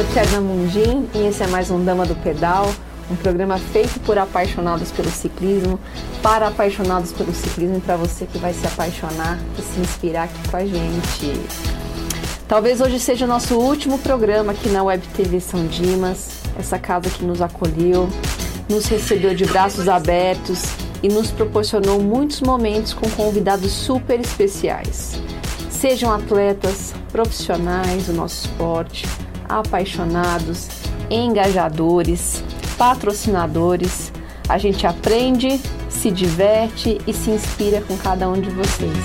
Sou Tiana Mundim e esse é mais um Dama do Pedal, um programa feito por apaixonados pelo ciclismo, para apaixonados pelo ciclismo e para você que vai se apaixonar e se inspirar aqui com a gente. Talvez hoje seja o nosso último programa aqui na Web TV São Dimas, essa casa que nos acolheu, nos recebeu de braços abertos e nos proporcionou muitos momentos com convidados super especiais. Sejam atletas, profissionais do nosso esporte, apaixonados, engajadores, patrocinadores. A gente aprende, se diverte e se inspira com cada um de vocês.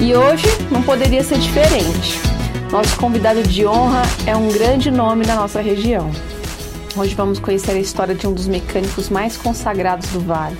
E hoje não poderia ser diferente. Nosso convidado de honra é um grande nome da nossa região. Hoje vamos conhecer a história de um dos mecânicos mais consagrados do Vale.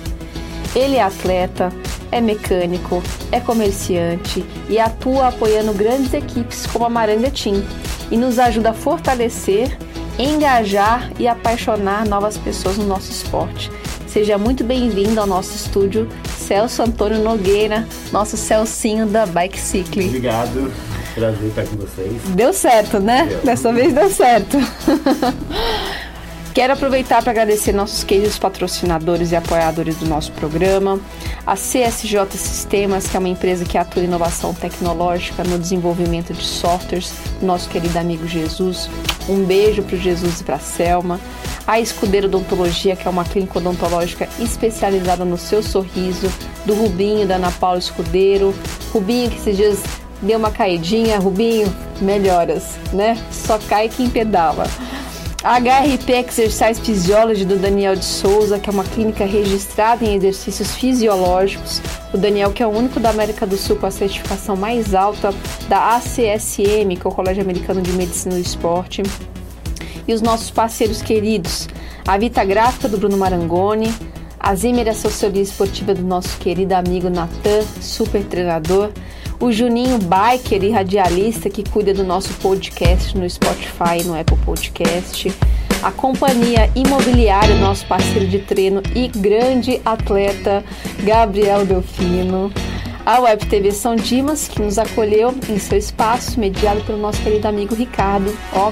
Ele é atleta, é mecânico, é comerciante e atua apoiando grandes equipes como a Maranga Team e nos ajuda a fortalecer, engajar e apaixonar novas pessoas no nosso esporte. Seja muito bem-vindo ao nosso estúdio, Celso Antônio Nogueira, nosso Celcinho da Bike Cycling. Obrigado, prazer estar com vocês. Deu certo, né? Deu. Dessa vez deu certo. Quero aproveitar para agradecer nossos queridos patrocinadores e apoiadores do nosso programa, a CSJ Sistemas, que é uma empresa que atua em inovação tecnológica no desenvolvimento de softwares, nosso querido amigo Jesus. Um beijo para o Jesus e para a Selma. A Escudeiro Odontologia, que é uma clínica odontológica especializada no seu sorriso, do Rubinho, da Ana Paula Escudeiro. Rubinho, que esses dias deu uma caidinha. Rubinho, melhoras, né? Só cai quem pedala. HRP Exercise Physiology do Daniel de Souza, que é uma clínica registrada em exercícios fisiológicos. O Daniel, que é o único da América do Sul com a certificação mais alta da ACSM, que é o Colégio Americano de Medicina do Esporte. E os nossos parceiros queridos, a Vita Gráfica do Bruno Marangoni, a Zimmer Assessoria Esportiva do nosso querido amigo Natan, super treinador, o Juninho Biker e radialista que cuida do nosso podcast no Spotify e no Apple Podcast, a companhia imobiliária, nosso parceiro de treino e grande atleta Gabriel Delfino, a Web TV São Dimas, que nos acolheu em seu espaço, mediado pelo nosso querido amigo Ricardo. Ó,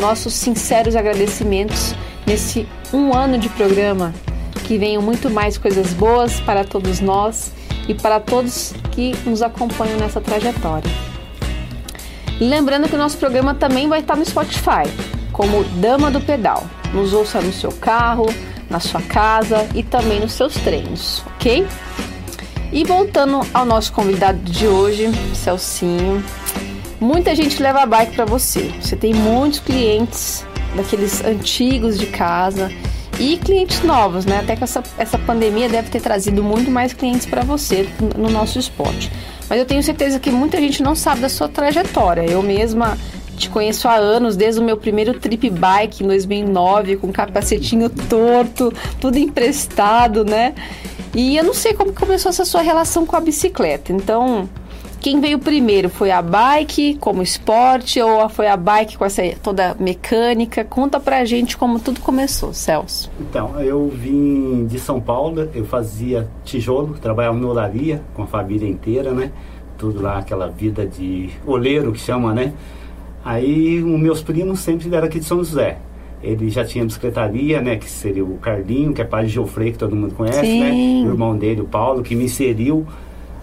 nossos sinceros agradecimentos nesse um ano de programa. Que venham muito mais coisas boas para todos nós e para todos que nos acompanham nessa trajetória. lembrando que o nosso programa também vai estar no Spotify, como Dama do Pedal. Nos ouça no seu carro, na sua casa e também nos seus treinos, ok? E voltando ao nosso convidado de hoje, Celcinho. Muita gente leva bike para você. Você tem muitos clientes daqueles antigos de casa e clientes novos, né? Até que essa, essa pandemia deve ter trazido muito mais clientes para você no nosso esporte. Mas eu tenho certeza que muita gente não sabe da sua trajetória. Eu mesma te conheço há anos, desde o meu primeiro trip bike em 2009, com capacetinho torto, tudo emprestado, né? E eu não sei como começou essa sua relação com a bicicleta. Então, quem veio primeiro? Foi a bike como esporte ou foi a bike com essa toda mecânica? Conta pra gente como tudo começou, Celso. Então, eu vim de São Paulo, eu fazia tijolo, trabalhava na olaria com a família inteira, né? Tudo lá, aquela vida de oleiro que chama, né? Aí, os meus primos sempre eram aqui de São José. Ele já tinha bicicletaria, né? Que seria o Carlinho, que é pai de Geofrey, que todo mundo conhece, Sim. né? O irmão dele, o Paulo, que me inseriu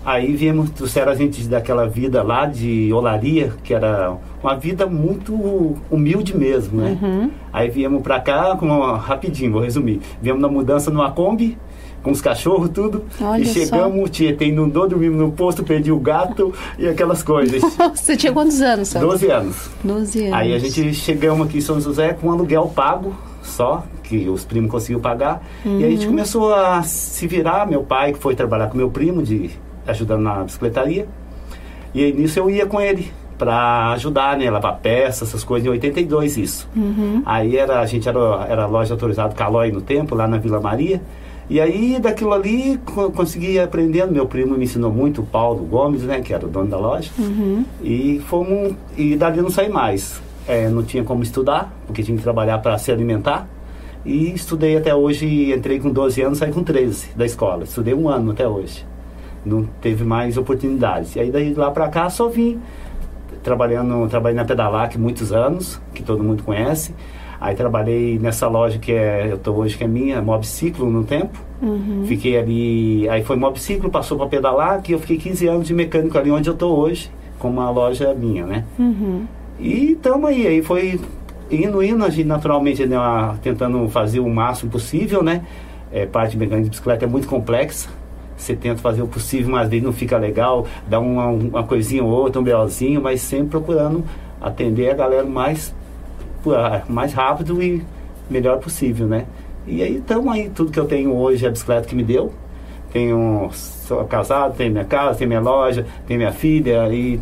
Aí viemos, trouxeram a gente daquela vida lá de olaria, que era uma vida muito humilde mesmo, né? Uhum. Aí viemos pra cá, com uma, rapidinho, vou resumir. Viemos na mudança numa Kombi, com os cachorros, tudo. Olha e chegamos, Tietê inundou, dormimos no posto, perdi o gato e aquelas coisas. Você tinha quantos anos, sabe? 12 anos. 12 anos. Aí a gente chegamos aqui em São José com um aluguel pago só, que os primos conseguiram pagar. Uhum. E aí a gente uhum. começou a se virar. Meu pai foi trabalhar com meu primo de ajudando na bicicletaria. E aí, nisso eu ia com ele para ajudar, né? Lavar peças, essas coisas, em 82 isso. Uhum. Aí era, a gente era, era loja autorizada Calói no tempo, lá na Vila Maria. E aí, daquilo ali, consegui aprendendo. Meu primo me ensinou muito, o Paulo Gomes, né? Que era o dono da loja. Uhum. E fomos... E dali não saí mais. É, não tinha como estudar, porque tinha que trabalhar para se alimentar. E estudei até hoje, entrei com 12 anos, saí com 13 da escola. Estudei um ano até hoje. Não teve mais oportunidades. E aí daí lá para cá só vim trabalhando, trabalhei na Pedalac muitos anos, que todo mundo conhece. Aí trabalhei nessa loja que é, eu tô hoje que é minha, Mobciclo no tempo. Uhum. Fiquei ali, aí foi Mobciclo, passou para Pedalac e eu fiquei 15 anos de mecânico ali onde eu tô hoje, com uma loja minha, né? Uhum. E estamos aí, aí foi indo, indo, a gente naturalmente né, tentando fazer o máximo possível, né? É, parte mecânica de bicicleta é muito complexa. Você tenta fazer o possível, mas às vezes não fica legal, dá uma, uma coisinha ou outra, um belzinho, mas sempre procurando atender a galera mais, mais rápido e melhor possível, né? E aí estamos aí, tudo que eu tenho hoje é a bicicleta que me deu. Tenho, sou casado, tenho minha casa, tenho minha loja, tenho minha filha e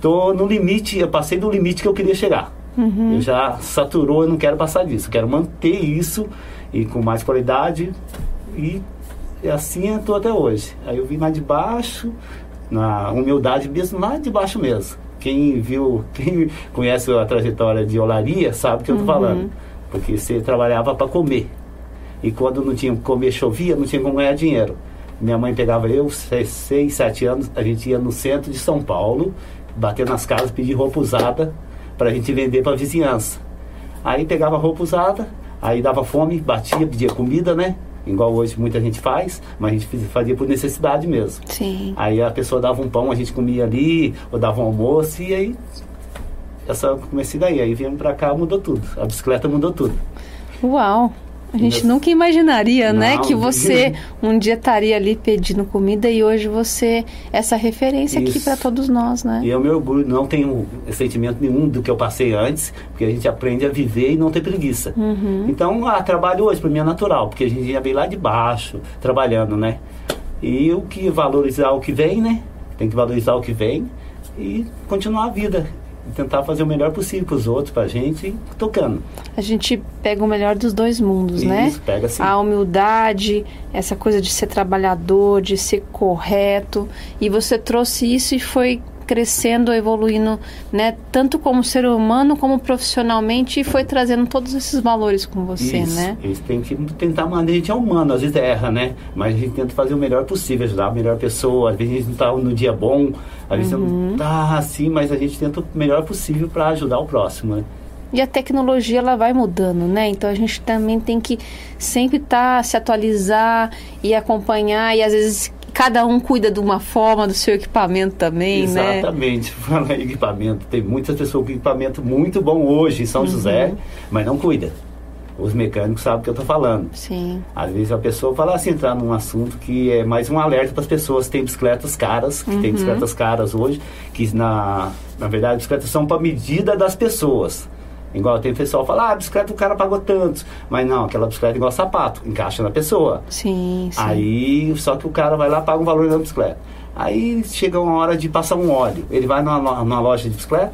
tô no limite, eu passei do limite que eu queria chegar. Uhum. Eu já saturou, eu não quero passar disso. Eu quero manter isso e com mais qualidade e assim eu estou até hoje. Aí eu vim lá de baixo, na humildade mesmo, lá de baixo mesmo. Quem viu, quem conhece a trajetória de olaria sabe o que eu estou uhum. falando. Porque você trabalhava para comer. E quando não tinha comer, chovia, não tinha como ganhar dinheiro. Minha mãe pegava eu, seis, seis, sete anos, a gente ia no centro de São Paulo, bater nas casas, pedir roupa usada para a gente vender para a vizinhança. Aí pegava roupa usada, aí dava fome, batia, pedia comida, né? Igual hoje muita gente faz, mas a gente fazia por necessidade mesmo. Sim. Aí a pessoa dava um pão, a gente comia ali, ou dava um almoço, e aí essa comecei daí. Aí viemos pra cá, mudou tudo. A bicicleta mudou tudo. Uau! A gente nunca imaginaria, né, Não, né, que você um dia estaria ali pedindo comida e hoje você essa referência Isso. aqui para todos nós, né? E eu me orgulho, não tenho sentimento nenhum do que eu passei antes, porque a gente aprende a viver e não ter preguiça. Uhum. Então, ah, trabalho hoje para mim é natural, porque a gente já veio lá de baixo, trabalhando, né? E o que valorizar o que vem, né? Tem que valorizar o que vem e continuar a vida tentar fazer o melhor possível para os outros, para a gente, tocando. A gente pega o melhor dos dois mundos, Isso, né? pega sim. A humildade, essa coisa de ser trabalhador, de ser correto. E você trouxe isso e foi crescendo, evoluindo, né, tanto como ser humano como profissionalmente e foi trazendo todos esses valores com você, isso, né? Isso tem que tentar mandar, a gente é humano, às vezes erra, né? Mas a gente tenta fazer o melhor possível, ajudar a melhor pessoa, às vezes a gente não está no dia bom, às vezes uhum. não está assim, mas a gente tenta o melhor possível para ajudar o próximo, né? E a tecnologia ela vai mudando, né? Então a gente também tem que sempre estar tá, se atualizar e acompanhar e às vezes cada um cuida de uma forma do seu equipamento também, Exatamente. né? Exatamente. Falar em equipamento, tem muitas pessoas com equipamento muito bom hoje em São uhum. José, mas não cuida. Os mecânicos sabem o que eu estou falando. Sim. Às vezes a pessoa fala assim, entrar num assunto que é mais um alerta para as pessoas. Tem bicicletas caras, que uhum. tem bicicletas caras hoje, que na, na verdade bicicletas são para medida das pessoas. Igual tem pessoal que fala, ah, a bicicleta o cara pagou tanto. Mas não, aquela bicicleta é igual sapato, encaixa na pessoa. Sim, sim. Aí, só que o cara vai lá paga um valor da bicicleta. Aí chega uma hora de passar um óleo. Ele vai numa, numa loja de bicicleta,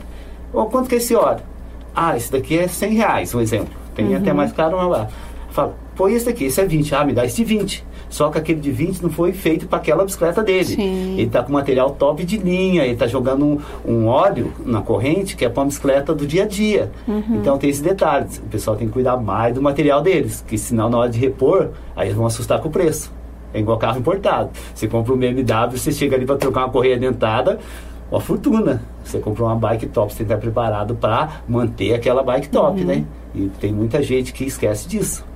ou quanto que é esse óleo? Ah, esse daqui é 100 reais, um exemplo. Tem uhum. até mais caro, mas lá. Fala, põe esse daqui, esse é 20. Ah, me dá esse de 20. Só que aquele de 20 não foi feito para aquela bicicleta dele. Sim. Ele está com material top de linha, ele está jogando um, um, óleo na corrente que é para uma bicicleta do dia a dia. Uhum. Então tem esse detalhe. O pessoal tem que cuidar mais do material deles, que senão na hora de repor, aí eles vão assustar com o preço. É igual carro importado. Você compra um BMW, você chega ali para trocar uma correia dentada, uma fortuna. Você comprou uma bike top, você tem que estar preparado para manter aquela bike top, uhum. né? E tem muita gente que esquece disso.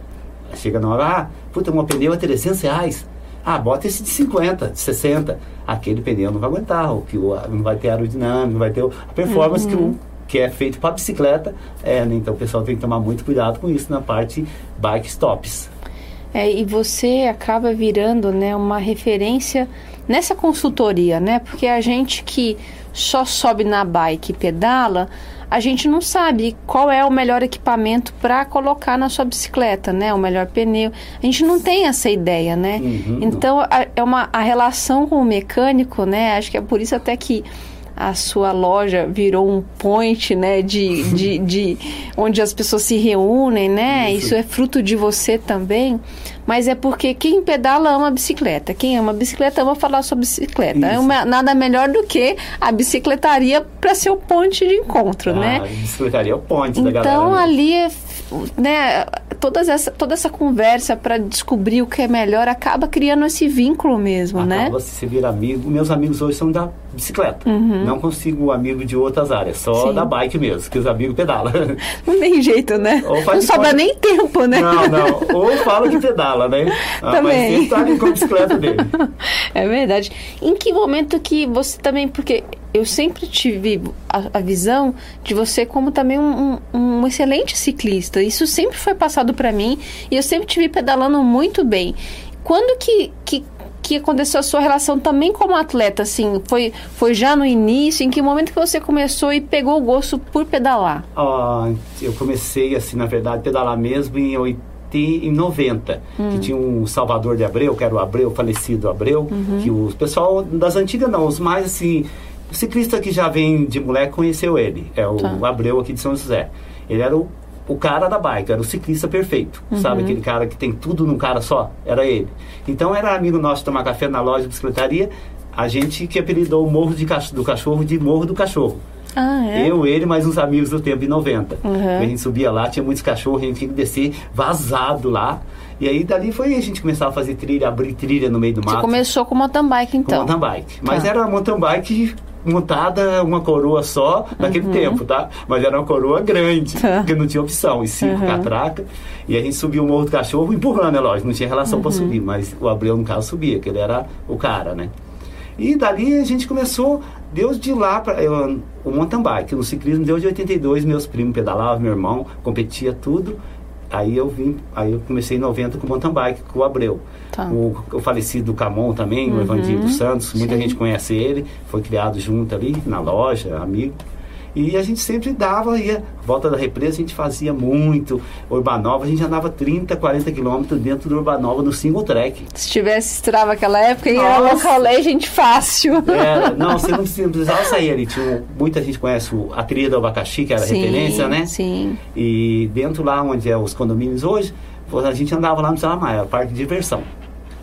Chega na hora, ah, puta, um pneu é 300 reais. Ah, bota esse de 50, de 60. Aquele pneu não vai aguentar, o que não vai ter aerodinâmica, não vai ter a performance uhum. que, o, que é feito para bicicleta. É, né? Então o pessoal tem que tomar muito cuidado com isso na parte bike stops. É, e você acaba virando né, uma referência nessa consultoria, né? Porque a gente que só sobe na bike e pedala, a gente não sabe qual é o melhor equipamento para colocar na sua bicicleta, né? O melhor pneu. A gente não tem essa ideia, né? Uhum. Então, a, é uma, a relação com o mecânico, né? Acho que é por isso até que a sua loja virou um point, né, de, de, de onde as pessoas se reúnem, né? Isso. Isso é fruto de você também, mas é porque quem pedala ama a bicicleta. Quem ama a bicicleta ama falar sobre bicicleta. É uma, nada melhor do que a bicicletaria para ser o ponte de encontro, ah, né? A bicicletaria é o ponte então, da galera. Então ali, né, todas essa, toda essa conversa para descobrir o que é melhor acaba criando esse vínculo mesmo, acaba né? Você se vira amigo. Meus amigos hoje são da bicicleta. Uhum. Não consigo amigo de outras áreas, só Sim. da bike mesmo, que os amigos pedalam. Não tem jeito, né? não sobra nem tempo, né? Não, não. Ou fala que pedala, né? Ah, também. Mas sempre tá ali com a bicicleta dele. É verdade. Em que momento que você também, porque eu sempre tive a, a visão de você como também um, um, um, excelente ciclista. Isso sempre foi passado para mim e eu sempre tive pedalando muito bem. Quando que, que que aconteceu a sua relação também como atleta? Assim, foi, foi já no início? Em que momento que você começou e pegou o gosto por pedalar? Uh, eu comecei, assim, na verdade, pedalar mesmo em 80 em 90, hum. que tinha um Salvador de Abreu, que era o Abreu, falecido Abreu, uhum. que o pessoal das antigas não, os mais assim, o ciclista que já vem de moleque conheceu ele, é o tá. Abreu aqui de São José. Ele era o o cara da bike, era o ciclista perfeito, uhum. sabe? Aquele cara que tem tudo num cara só, era ele. Então era amigo nosso tomar café na loja de bicicletaria, a gente que apelidou o Morro de, do Cachorro de Morro do Cachorro. Ah, é? Eu, ele, mais uns amigos do tempo, em 90. Uhum. A gente subia lá, tinha muitos cachorros, a gente tinha que descer vazado lá. E aí dali foi a gente começar a fazer trilha, abrir trilha no meio do mato. Você começou com mountain bike então? Com mountain bike. Mas tá. era mountain bike montada uma coroa só naquele uhum. tempo, tá? Mas era uma coroa grande, tá. porque não tinha opção, e cinco uhum. catracas. E a gente subia o Morro do Cachorro empurrando, é lógico, não tinha relação uhum. para subir, mas o Abreu, no caso, subia, que ele era o cara, né? E dali a gente começou, Deus de lá para o mountain bike, no ciclismo, Deus de 82, meus primos pedalavam, meu irmão competia tudo. Aí eu vim, aí eu comecei em 90 com o mountain bike, com o Abreu. Tá. O, o, falecido Camon também, uhum. o Evandir dos Santos, muita Sim. gente conhece ele, foi criado junto ali na loja, amigo. E a gente sempre dava, ia, volta da represa, a gente fazia muito. Urbanova, a gente andava 30, 40 quilômetros dentro do Urbanova no single track. Se tivesse estrava aquela época, ia local gente fácil. Era, não, você não precisava sair ali. Tinha, muita gente conhece a trilha do abacaxi, que era sim, referência, né? Sim. E dentro lá onde é os condomínios hoje, a gente andava lá no Salamaia, parque de diversão.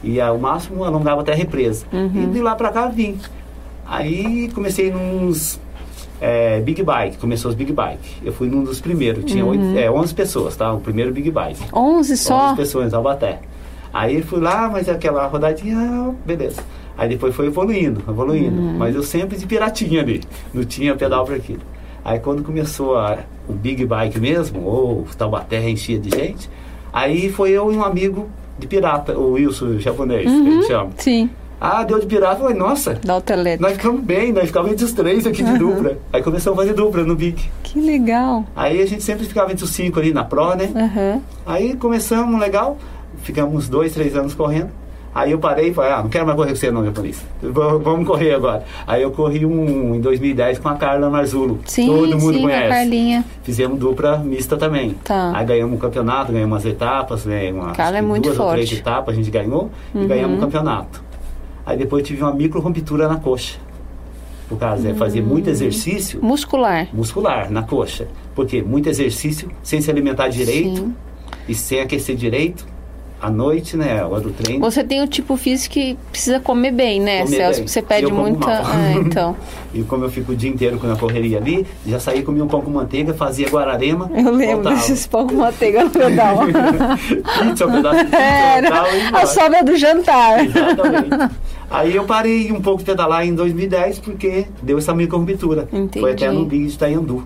E ao máximo alongava até a represa. Uhum. E de lá para cá vim. Aí comecei nos é, Big Bike, começou os Big Bike. Eu fui num dos primeiros, tinha uhum. é, 11 pessoas, tá? O primeiro Big Bike. 11 só? 11 pessoas em Taubaté. Aí fui lá, mas aquela rodadinha, ah, beleza. Aí depois foi evoluindo, evoluindo. Uhum. Mas eu sempre de piratinha ali, não tinha pedal para aquilo. Aí quando começou a, o Big Bike mesmo, ou Taubaté enchia de gente, aí foi eu e um amigo de pirata, o Wilson japonês, uhum. que a gente uhum. chama. Sim. Ah, deu de pirata. Falei, nossa. Da Autelete. Nós ficamos bem, nós ficávamos entre os três aqui de uhum. dupla. Aí começamos a fazer dupla no Big. Que legal. Aí a gente sempre ficava entre os cinco ali na Pro, né? Uhum. Aí começamos legal, ficamos dois, três anos correndo. Aí eu parei e falei, ah, não quero mais correr com você não, japonês. Vamos correr agora. Aí eu corri um em 2010 com a Carla Marzulo. Sim, Todo mundo sim, conhece. A Carlinha. Fizemos dupla mista também. Tá. Aí ganhamos um campeonato, ganhamos umas etapas, né? Umas, Carla é muito duas forte. ou três etapas a gente ganhou uhum. e ganhamos um campeonato. Aí depois tive uma micro rompitura na coxa. Por causa, hum. fazer muito exercício. Muscular. Muscular, na coxa. Porque muito exercício sem se alimentar direito Sim. e sem aquecer direito à noite, né? A hora do treino. Você tem o tipo físico que precisa comer bem, né, comer Celso? Bem. Você pede muita. Ah, então. e como eu fico o dia inteiro com a correria ali, já saí, comia um pão com manteiga, fazia guararema. Eu lembro voltava. desses pão com manteiga no pedal. pizza, um pedaço de pizza, Era a sobra do jantar. Exatamente. Aí eu parei um pouco de pedalar em 2010 porque deu essa microruptura. Foi até no Big de Itaiandu.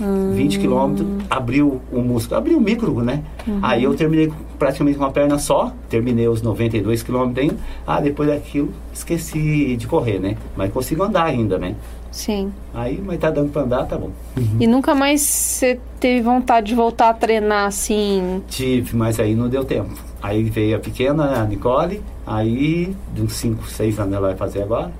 Hum. 20 quilômetros, abriu o músculo, abriu o micro, né? Uhum. Aí eu terminei praticamente com uma perna só, terminei os 92 quilômetros ainda. Ah, depois daquilo, esqueci de correr, né? Mas consigo andar ainda, né? Sim. Aí, mas tá dando pra andar, tá bom. Uhum. E nunca mais você teve vontade de voltar a treinar assim? Tive, mas aí não deu tempo. Aí veio a pequena, a Nicole, aí de uns 5, 6 anos ela vai fazer agora.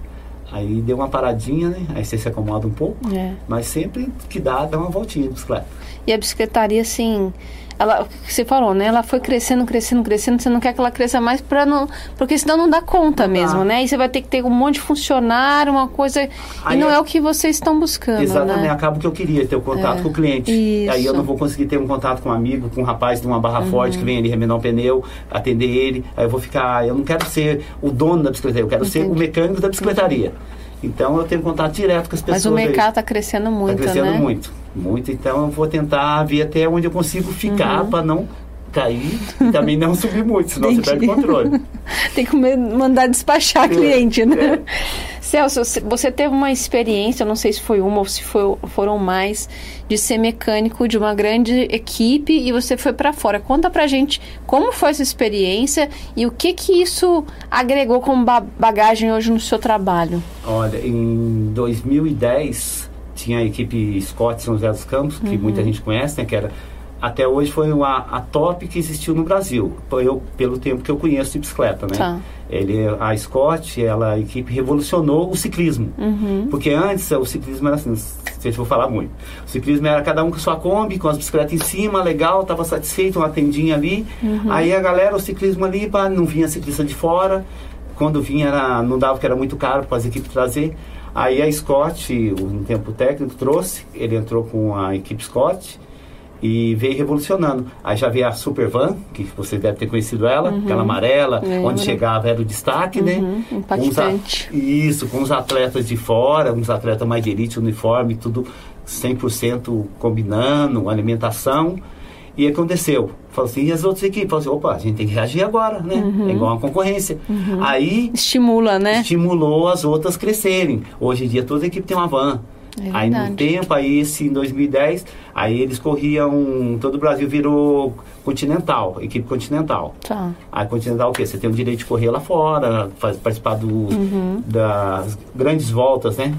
Aí deu uma paradinha, né? Aí você se acomoda um pouco. É. Mas sempre que dá, dá uma voltinha de bicicleta. E a bicicletaria, assim, ela, você falou, né? Ela foi crescendo, crescendo, crescendo. Você não quer que ela cresça mais para não, porque senão não dá conta mesmo, né? E você vai ter que ter um monte de funcionário, uma coisa aí e não é, é, o que vocês estão buscando. Exatamente. Né? Acaba que eu queria ter o contato é, com o cliente. Isso. Aí eu não vou conseguir ter um contato com um amigo, com um rapaz de uma barra uhum. forte que vem ali remendar um pneu, atender ele. Aí eu vou ficar. Eu não quero ser o dono da bicicleta, eu quero Entendi. ser o mecânico da bicicletaria. Então eu tenho contato direto com as pessoas. Mas o mercado está crescendo muito, Está crescendo né? muito, muito. Então eu vou tentar ver até onde eu consigo ficar uhum. para não cair e também não subir muito, senão Entendi. você perde o controle. Tem que mandar despachar é, cliente, né? É. Celso, você teve uma experiência, não sei se foi uma ou se foi, foram mais, de ser mecânico de uma grande equipe e você foi para fora. Conta pra gente como foi essa experiência e o que que isso agregou como bagagem hoje no seu trabalho. Olha, em 2010 tinha a equipe Scott São José dos Campos, que uhum. muita gente conhece, né, que era até hoje foi uma, a top que existiu no Brasil, eu, pelo tempo que eu conheço de bicicleta, né? Tá. Ele, a Scott, ela, a equipe revolucionou o ciclismo. Uhum. Porque antes o ciclismo era assim, não sei se vou falar muito. O ciclismo era cada um com sua Kombi, com as bicicletas em cima, legal, estava satisfeito, uma tendinha ali. Uhum. Aí a galera, o ciclismo ali, pá, não vinha ciclista de fora. Quando vinha, era, não dava, porque era muito caro para as equipes trazer. Aí a Scott, um tempo técnico, trouxe, ele entrou com a equipe Scott e veio revolucionando. Aí já veio a Super Van, que você deve ter conhecido ela, uhum. aquela amarela, onde chegava era o destaque, né? uhum. né? Impactante. Com isso, com os atletas de fora, uns atletas mais de elite, uniforme, tudo 100% combinando, alimentação. E aconteceu. Falou assim, e as outras equipes? Falou assim, opa, a gente tem que reagir agora, né? Uhum. É igual uma concorrência. Uhum. Aí... Estimula, né? Estimulou as outras crescerem. Hoje em dia toda equipe tem uma van. É aí no tempo, aí esse em 2010, aí eles corriam, todo o Brasil virou continental, equipe continental. Tá. Aí continental o quê? Você tem o direito de correr lá fora, faz, participar do, uhum. das grandes voltas, né?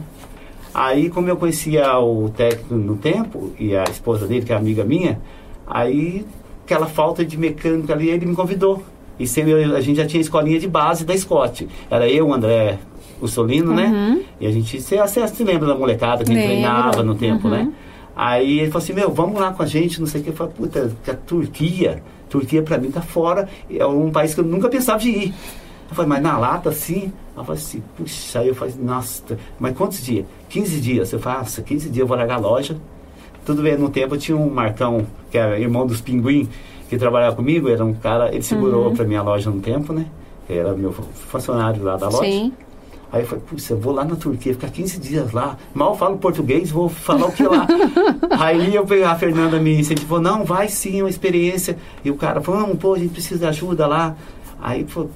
Aí como eu conhecia o técnico no tempo, e a esposa dele, que é amiga minha, aí aquela falta de mecânica ali, ele me convidou. E sempre, a gente já tinha escolinha de base da Scott. Era eu, André o Solino, né? uhum. né? E a gente, você, você se lembra da molecada que treinava no tempo, né? uhum. né? Aí ele falou assim, meu, vamos lá com a gente, não sei o que. Eu falei, puta, a Turquia, Turquia pra mim tá fora, é um país que eu nunca pensava de ir. Eu falei, mas na lata, sim? Eu falei assim, puxa, aí eu falei, nossa, mas quantos dias? 15 dias. Eu falei, nossa, 15 dias eu vou largar a loja. Tudo bem, no tempo eu tinha um Marcão, que era irmão dos Pinguim, que trabalhava comigo, era um cara, ele segurou uhum. pra minha loja no tempo, né? Era meu funcionário lá da loja. Sim. Aí eu falei, puxa, eu vou lá na Turquia, ficar 15 dias lá, mal falo português, vou falar o que lá. aí eu, a Fernanda me incentivou, não, vai sim, é uma experiência. E o cara, vamos, pô, a gente precisa de ajuda lá. Aí falou,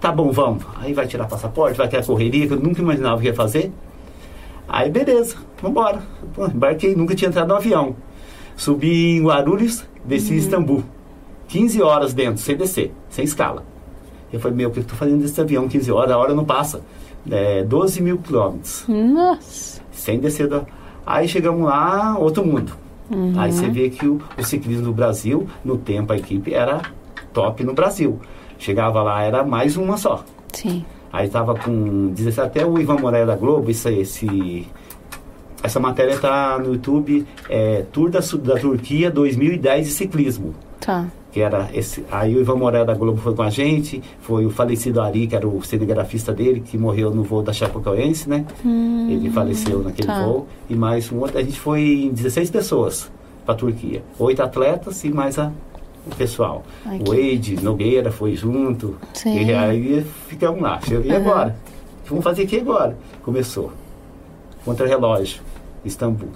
tá bom, vamos. Aí vai tirar passaporte, vai aquela correria que eu nunca imaginava que ia fazer. Aí beleza, vambora. Pô, embarquei, nunca tinha entrado no avião. Subi em Guarulhos, desci uhum. em Istambul. 15 horas dentro, sem descer, sem escala. Eu falei, meu, o que eu tô fazendo desse avião 15 horas? A hora não passa é, 12 mil quilômetros. Nossa! Sem descer da... Aí chegamos lá, outro mundo. Uhum. Aí você vê que o, o, ciclismo do Brasil, no tempo a equipe era top no Brasil. Chegava lá, era mais uma só. Sim. Aí tava com 17, até o Ivan Moreira da Globo, isso, esse, essa matéria tá no YouTube, é, Tour da, da Turquia 2010 de ciclismo. Tá que era esse, aí o Ivan Morel da Globo foi com a gente, foi o falecido Ari, que era o cinegrafista dele, que morreu no voo da Chapecoense, né? Hum, Ele faleceu naquele tá. voo. E mais um outro, a gente foi em 16 pessoas para a Turquia. Oito atletas e mais a, o pessoal. Ai, o Eide Nogueira foi junto. Sim. E aí ficamos lá. E uhum. agora? Vamos fazer aqui agora? Começou. Contra-relógio, Istambul.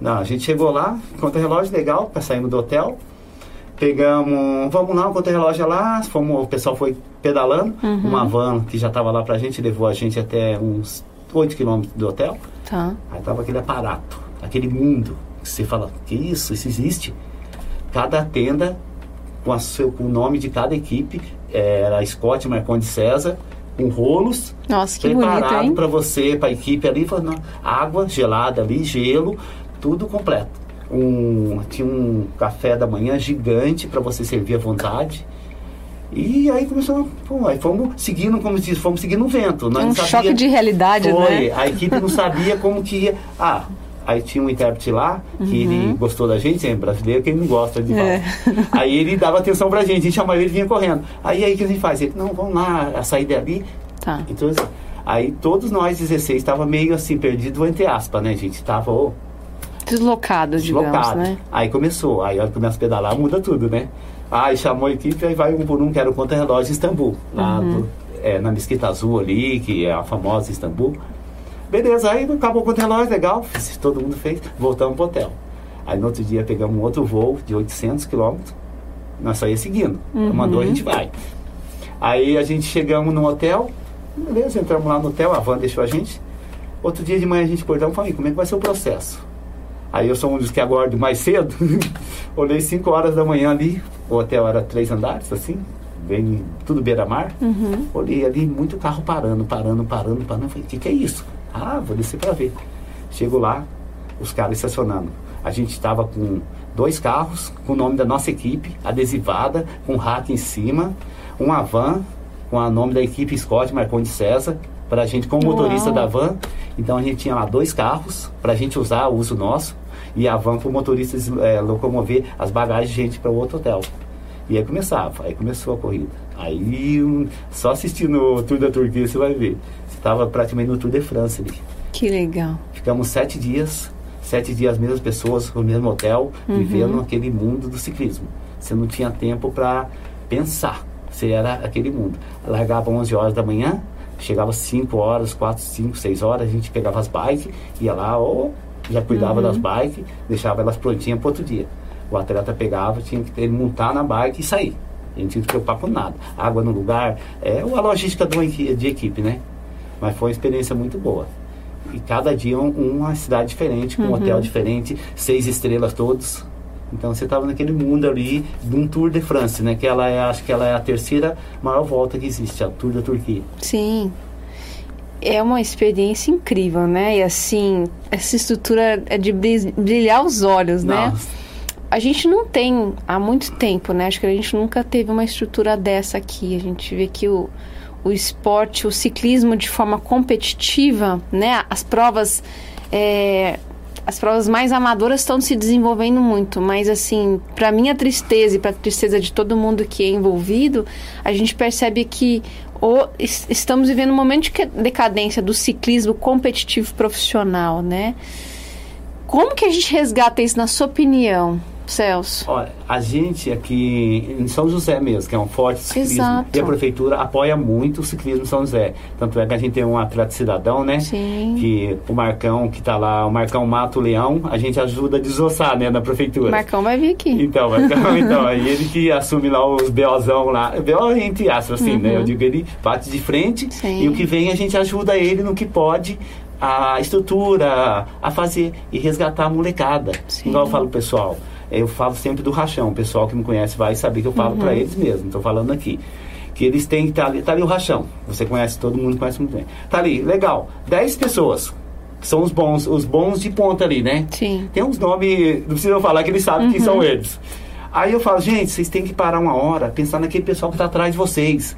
Não, a gente chegou lá, contra-relógio legal, sairmos do hotel. Pegamos, vamos lá, botei relógio lá, fomos, o pessoal foi pedalando, uhum. uma van que já estava lá pra gente, levou a gente até uns 8 quilômetros do hotel. Tá. Aí tava aquele aparato, aquele mundo, que você fala, que isso, isso existe? Cada tenda com, a seu, com o nome de cada equipe, era a Scott Marconde César, com rolos Nossa, preparado para você, para a equipe ali, falando, água gelada ali, gelo, tudo completo um, tinha um café da manhã gigante para você servir à vontade. E aí começou, pô, aí fomos seguindo, como diz, fomos seguindo o vento. Nós um sabia, choque de realidade, foi, né? A equipe não sabia como que ia. Ah, aí tinha um intérprete lá, que uhum. ele gostou da gente, é brasileiro que ele não gosta de. É. Aí ele dava atenção pra gente, a gente chamava ele e vinha correndo. Aí aí que a gente faz? Ele, não, vamos lá, a saída é ali. Tá. Então, assim, aí todos nós 16 estava meio assim, perdido entre aspas, né, gente? Tava, oh, Deslocado, digamos, Deslocado. né? Aí começou, aí a começa a pedalar, muda tudo, né? Aí chamou a equipe, aí vai um por um, que era o contra-relógio Istambul, lá uhum. do, é, na Mesquita Azul ali, que é a famosa Istambul. Beleza, aí acabou o contra-relógio, legal, todo mundo fez, voltamos pro hotel. Aí no outro dia pegamos um outro voo de 800 quilômetros, Nós ia seguindo. Uhum. Mandou, a gente vai. Aí a gente chegamos no hotel, beleza, entramos lá no hotel, a van deixou a gente. Outro dia de manhã a gente acordou e falou, como é que vai ser o processo? Aí eu sou um dos que aguardo mais cedo. Olhei 5 horas da manhã ali, o hotel era três andares, assim, bem, tudo beira-mar. Uhum. Olhei ali, muito carro parando, parando, parando, parando. Falei, o que, que é isso? Ah, vou descer para ver. Chego lá, os caras estacionando. A gente estava com dois carros, com o nome da nossa equipe, adesivada, com rack em cima, uma van com o nome da equipe Scott Marconi César, para a gente, como motorista Uau. da van. Então a gente tinha lá dois carros para a gente usar, o uso nosso, e a van para o motorista é, locomover as bagagens de gente para o outro hotel. E aí começava, aí começou a corrida. Aí um, só assistindo o Tour da Turquia você vai ver. Estava praticamente no Tour de França ali. Que legal. Ficamos sete dias, sete dias as mesmas pessoas, no mesmo hotel, uhum. vivendo aquele mundo do ciclismo. Você não tinha tempo para pensar. Você era aquele mundo. Largava 11 horas da manhã, chegava 5 horas, 4, 5, 6 horas, a gente pegava as bikes, ia lá, ou já cuidava uhum. das bikes, deixava elas prontinhas para outro dia. O atleta pegava, tinha que ter, montar na bike e sair. A gente não tinha que preocupar com nada. Água no lugar, é a logística de, de equipe, né? Mas foi uma experiência muito boa. E cada dia um, uma cidade diferente, com uhum. um hotel diferente, seis estrelas todos. Então você estava naquele mundo ali de um Tour de France, né? Que ela é, acho que ela é a terceira maior volta que existe, a Tour da Turquia. Sim. É uma experiência incrível, né? E assim, essa estrutura é de brilhar os olhos, né? Nossa. né? A gente não tem há muito tempo, né? Acho que a gente nunca teve uma estrutura dessa aqui. A gente vê que o, o esporte, o ciclismo de forma competitiva, né? As provas. É, as provas mais amadoras estão se desenvolvendo muito, mas assim, para minha tristeza e para tristeza de todo mundo que é envolvido, a gente percebe que o, estamos vivendo um momento de decadência do ciclismo competitivo profissional, né? Como que a gente resgata isso na sua opinião? Celso? Olha, a gente aqui em São José mesmo, que é um forte ciclismo, Exato. e a prefeitura apoia muito o ciclismo em São José. Tanto é que a gente tem um atleta cidadão, né? Sim. Que o Marcão, que está lá, o Marcão Mato Leão, a gente ajuda a desossar, né, na prefeitura. O Marcão vai vir aqui. Então, Marcão, então, aí ele que assume lá os BOzão lá. BO entre aspas, assim, uhum. né? Eu uhum. digo, ele bate de frente Sim. e o que vem a gente ajuda ele no que pode a estrutura, a fazer e resgatar a molecada. Sim. Igual eu falo pessoal eu falo sempre do rachão. O pessoal que me conhece vai saber que eu falo uhum. para eles mesmo. Estou falando aqui. Que eles têm que estar tá ali, tá ali o rachão. Você conhece, todo mundo conhece muito bem. Tá ali, legal. 10 pessoas. Que são os bons, os bons de ponta ali, né? Sim. Tem uns nomes, não precisa falar que eles sabem uhum. quem são eles. Aí eu falo, gente, vocês têm que parar uma hora, pensar naquele pessoal que está atrás de vocês.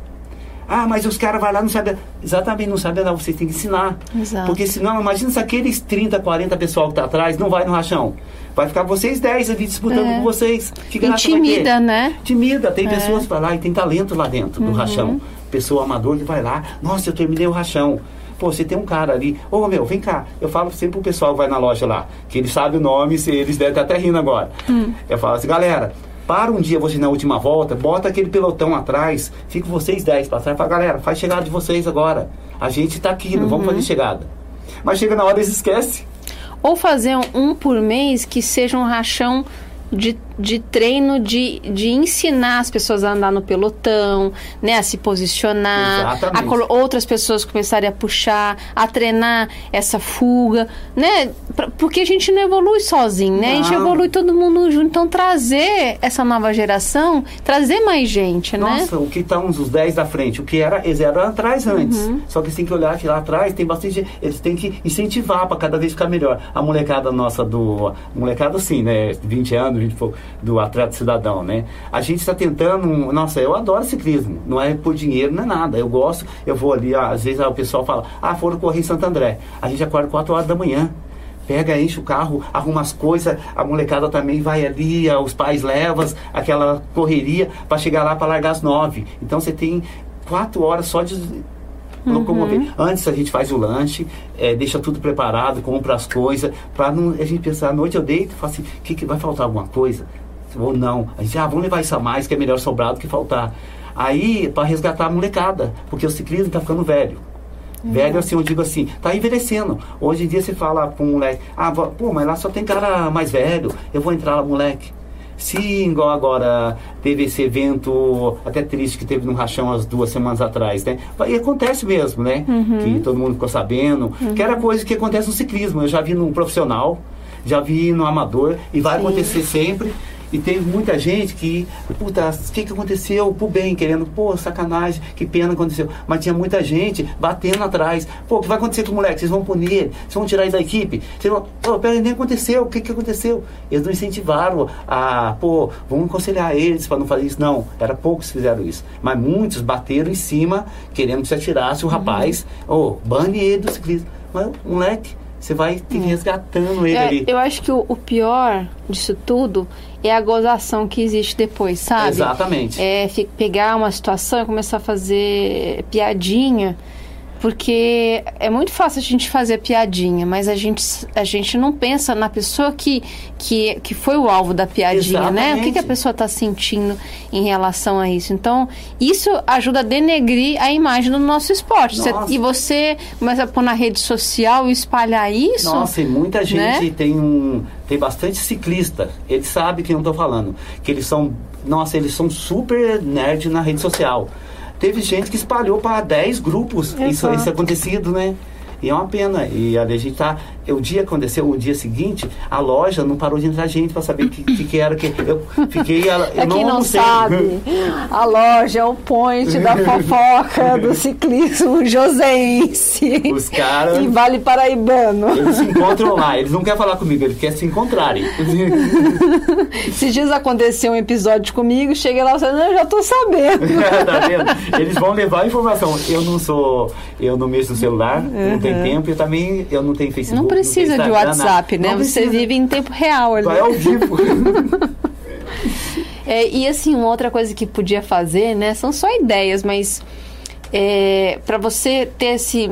Ah, mas os caras vão lá não sabem. Exatamente, não sabem nada, vocês têm que ensinar. Exato. Porque senão, imagina se aqueles 30, 40 pessoal que está atrás não vai no rachão. Vai ficar vocês 10 ali disputando é. com vocês. Que Intimida, né? Intimida. Tem é. pessoas vai lá e tem talento lá dentro do uhum. rachão. Pessoa amador que vai lá, nossa, eu terminei o rachão. Pô, você tem um cara ali, ô oh, meu, vem cá. Eu falo sempre pro pessoal que vai na loja lá, que eles sabem o nome, se eles devem estar até rindo agora. Hum. Eu falo assim, galera, para um dia você na última volta, bota aquele pelotão atrás, fica vocês 10 para trás, fala, galera, faz chegada de vocês agora. A gente está aqui, não uhum. vamos fazer chegada. Mas chega na hora eles esquecem. Ou fazer um, por mês que seja um rachão de de treino de, de ensinar as pessoas a andar no pelotão, né, a se posicionar, a outras pessoas começarem a puxar, a treinar essa fuga, né? Pra, porque a gente não evolui sozinho, né? Não. A gente evolui todo mundo junto. Então trazer essa nova geração, trazer mais gente, Nossa, né? Nossa, o que está uns os 10 da frente, o que era, eles eram atrás antes. Uhum. Só que eles têm que olhar que lá atrás tem bastante, eles têm que incentivar para cada vez ficar melhor. A molecada nossa do, molecada sim, né, 20 anos, 20 e pouco do atleta cidadão, né? A gente está tentando, nossa, eu adoro ciclismo, não é por dinheiro, não é nada. Eu gosto, eu vou ali, às vezes o pessoal fala, ah, foram correr em Santo André. A gente acorda 4 horas da manhã. Pega, enche o carro, arruma as coisas, a molecada também vai ali, os pais levam aquela correria para chegar lá para largar às nove. Então você tem quatro horas só de locomover. Uhum. Antes a gente faz o lanche, é, deixa tudo preparado, compra as coisas, para a gente pensar, à noite eu deito e falo assim, que, que vai faltar alguma coisa? ou não. A gente, ah, vamos levar isso a mais, que é melhor sobrar do que faltar. Aí, para resgatar a molecada, porque o ciclismo está ficando velho. Uhum. Velho, assim, eu digo assim, tá envelhecendo. Hoje em dia você fala para um moleque, ah, pô, mas lá só tem cara mais velho, eu vou entrar lá, moleque. Se igual agora teve esse evento até triste que teve no Rachão as duas semanas atrás, né? E acontece mesmo, né? Uhum. Que todo mundo ficou sabendo. Que era coisa que acontece no ciclismo. Eu já vi num profissional, já vi no amador e vai Sim. acontecer sempre. E teve muita gente que, puta, o que, que aconteceu? Pro bem, querendo, pô, sacanagem, que pena aconteceu. Mas tinha muita gente batendo atrás. Pô, o que vai acontecer com o moleque? Vocês vão punir ele? Vocês vão tirar ele da equipe? Vocês vão, pô, pera, nem aconteceu. O que, que aconteceu? Eles não incentivaram a, pô, vamos aconselhar eles para não fazer isso. Não, era poucos que fizeram isso. Mas muitos bateram em cima, querendo que você atirasse o rapaz. Ô, bane ele do ciclismo. Mas, moleque, você vai que ir resgatando ele É, ali. eu acho que o, o pior disso tudo é a gozação que existe depois, sabe? Exatamente. É pegar uma situação e começar a fazer piadinha. Porque é muito fácil a gente fazer piadinha, mas a gente, a gente não pensa na pessoa que, que, que foi o alvo da piadinha, né? O que, que a Exatamente. pessoa está sentindo em relação a isso. Então, isso ajuda a denegrir a imagem do nosso esporte. Você- e você começa a pôr na rede social e espalhar isso. Nossa, e muita gente né? tem um. Tem bastante ciclista. Eles sabem que eu tô falando. Que eles são. Nossa, eles são super nerd na rede social. Teve gente que espalhou para 10 grupos isso, isso acontecido, né? E é uma pena. E a gente tá. O dia aconteceu, o dia seguinte, a loja não parou de entrar gente para saber o que, que, era. Que eu fiquei. Eu É quem não almocei. sabe, a loja é o point da fofoca do ciclismo joseense. Os caras- E Vale Paraibano. Eles se encontram lá, eles não querem falar comigo, eles querem se encontrarem. Esses dias aconteceu um episódio comigo, cheguei lá e falei, não, eu já tô sabendo. tá vendo? Eles vão levar a informação. Eu não sou, eu não mexo no celular, não tenho tempo, eu também eu não tenho Facebook. Não precisa de WhatsApp, né? Você precisa. vive em tempo real ali. Vai ao vivo. É, e assim, uma outra coisa que podia fazer, né? São só ideias, mas é, para você ter esse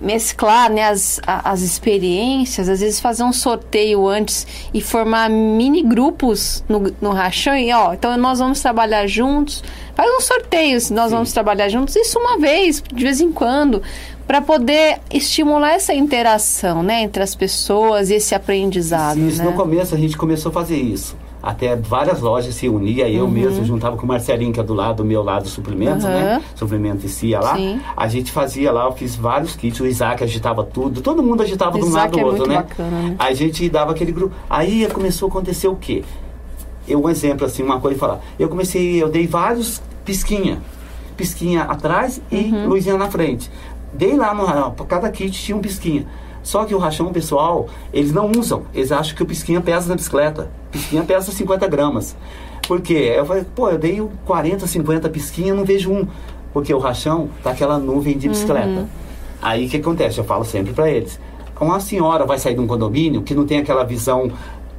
mesclar né, as, as experiências, às vezes fazer um sorteio antes e formar mini grupos no, no rachão e ó, então nós vamos trabalhar juntos, faz um sorteio se nós vamos trabalhar juntos, isso uma vez, de vez em quando, para poder estimular essa interação, né, entre as pessoas e esse aprendizado, Isso, né? no começo a gente começou a fazer isso. Até várias lojas se uniam, eu Uhum. mesmo juntava com o Marcelinho, que é do lado do meu lado, suplementos, né? Aham. Suplemento e CIA lá. Sim. A gente fazia lá, eu fiz vários kits, o Isaac agitava tudo, todo mundo agitava de um lado do é outro, né? bacana, né? A gente dava aquele grupo. Aí começou a acontecer o quê? Eu, um exemplo, assim, uma coisa falar. Eu comecei, eu dei vários pisquinha. Pisquinha atrás e Uhum. luzinha na frente. Dei lá no cada kit tinha um pisquinha. Só que o rachão, pessoal, eles não usam. Eles acham que o pisquinha pesa na bicicleta. Pisquinha pesa 50 gramas. Por quê? Eu falei, pô, eu dei 40, 50 pisquinha, não vejo um. Porque o rachão tá aquela nuvem de bicicleta. Aí o que acontece? Eu falo sempre para eles. Uma senhora vai sair de um condomínio que não tem aquela visão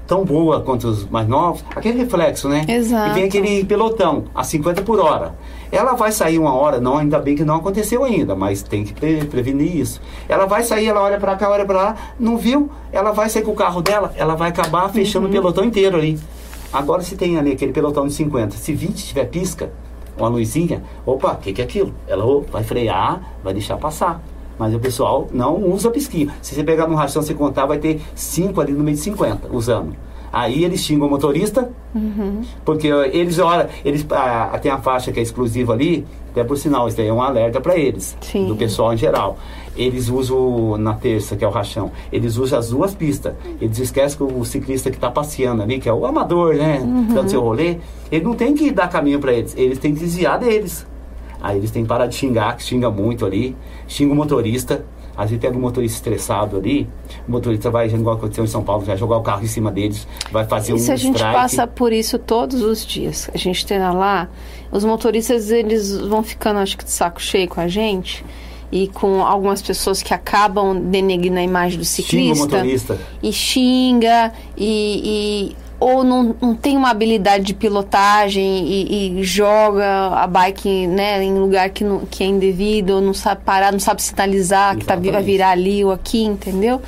tão boa quanto os mais novos, aquele reflexo, né? Exato. E tem aquele pelotão a 50 por hora. Ela vai sair uma hora, não, ainda bem que não aconteceu ainda, mas tem que pre- prevenir isso. Ela vai sair, ela olha pra cá, olha pra lá, não viu? Ela vai sair com o carro dela, ela vai acabar fechando Uhum. o pelotão inteiro ali. Agora se tem ali aquele pelotão de 50, se 20 tiver pisca, uma luzinha, opa, o que, que é aquilo? Ela ô, vai frear, vai deixar passar. Mas o pessoal não usa pisquinha. Se você pegar no rachão e contar, vai ter 5 ali no meio de 50 usando. Aí eles xingam o motorista, porque ó, eles, olha, eles ah, tem a faixa que é exclusiva ali, até por sinal, isso daí é um alerta para eles, Sim. do pessoal em geral. Eles usam na terça, que é o rachão, eles usam as duas pistas. Eles esquecem que o ciclista que está passeando ali, que é o amador, né, dando seu rolê, ele não tem que dar caminho para eles, eles têm que desviar deles. Aí eles têm que parar de xingar, que xinga muito ali, xinga o motorista. Às vezes pega o motorista estressado ali, o motorista vai, igual aconteceu em São Paulo, vai jogar o carro em cima deles, vai fazer um Isso a gente strike. passa por isso todos os dias. A gente treina lá, os motoristas eles vão ficando, acho que de saco cheio com a gente e com algumas pessoas que acabam denegrindo a imagem do Xinga o ciclista motorista. e xinga e, e- ou não, não tem uma habilidade de pilotagem e, e joga a bike né, em lugar que, não, que é indevido, ou não sabe parar, não sabe sinalizar que tá, vai virar ali ou aqui, entendeu?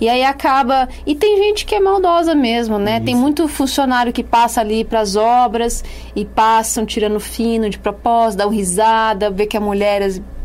E aí acaba. E tem gente que é maldosa mesmo, né? Tem Isso. muito funcionário que passa ali para as obras e passam tirando fino de propósito, dão risada, vê que a mulher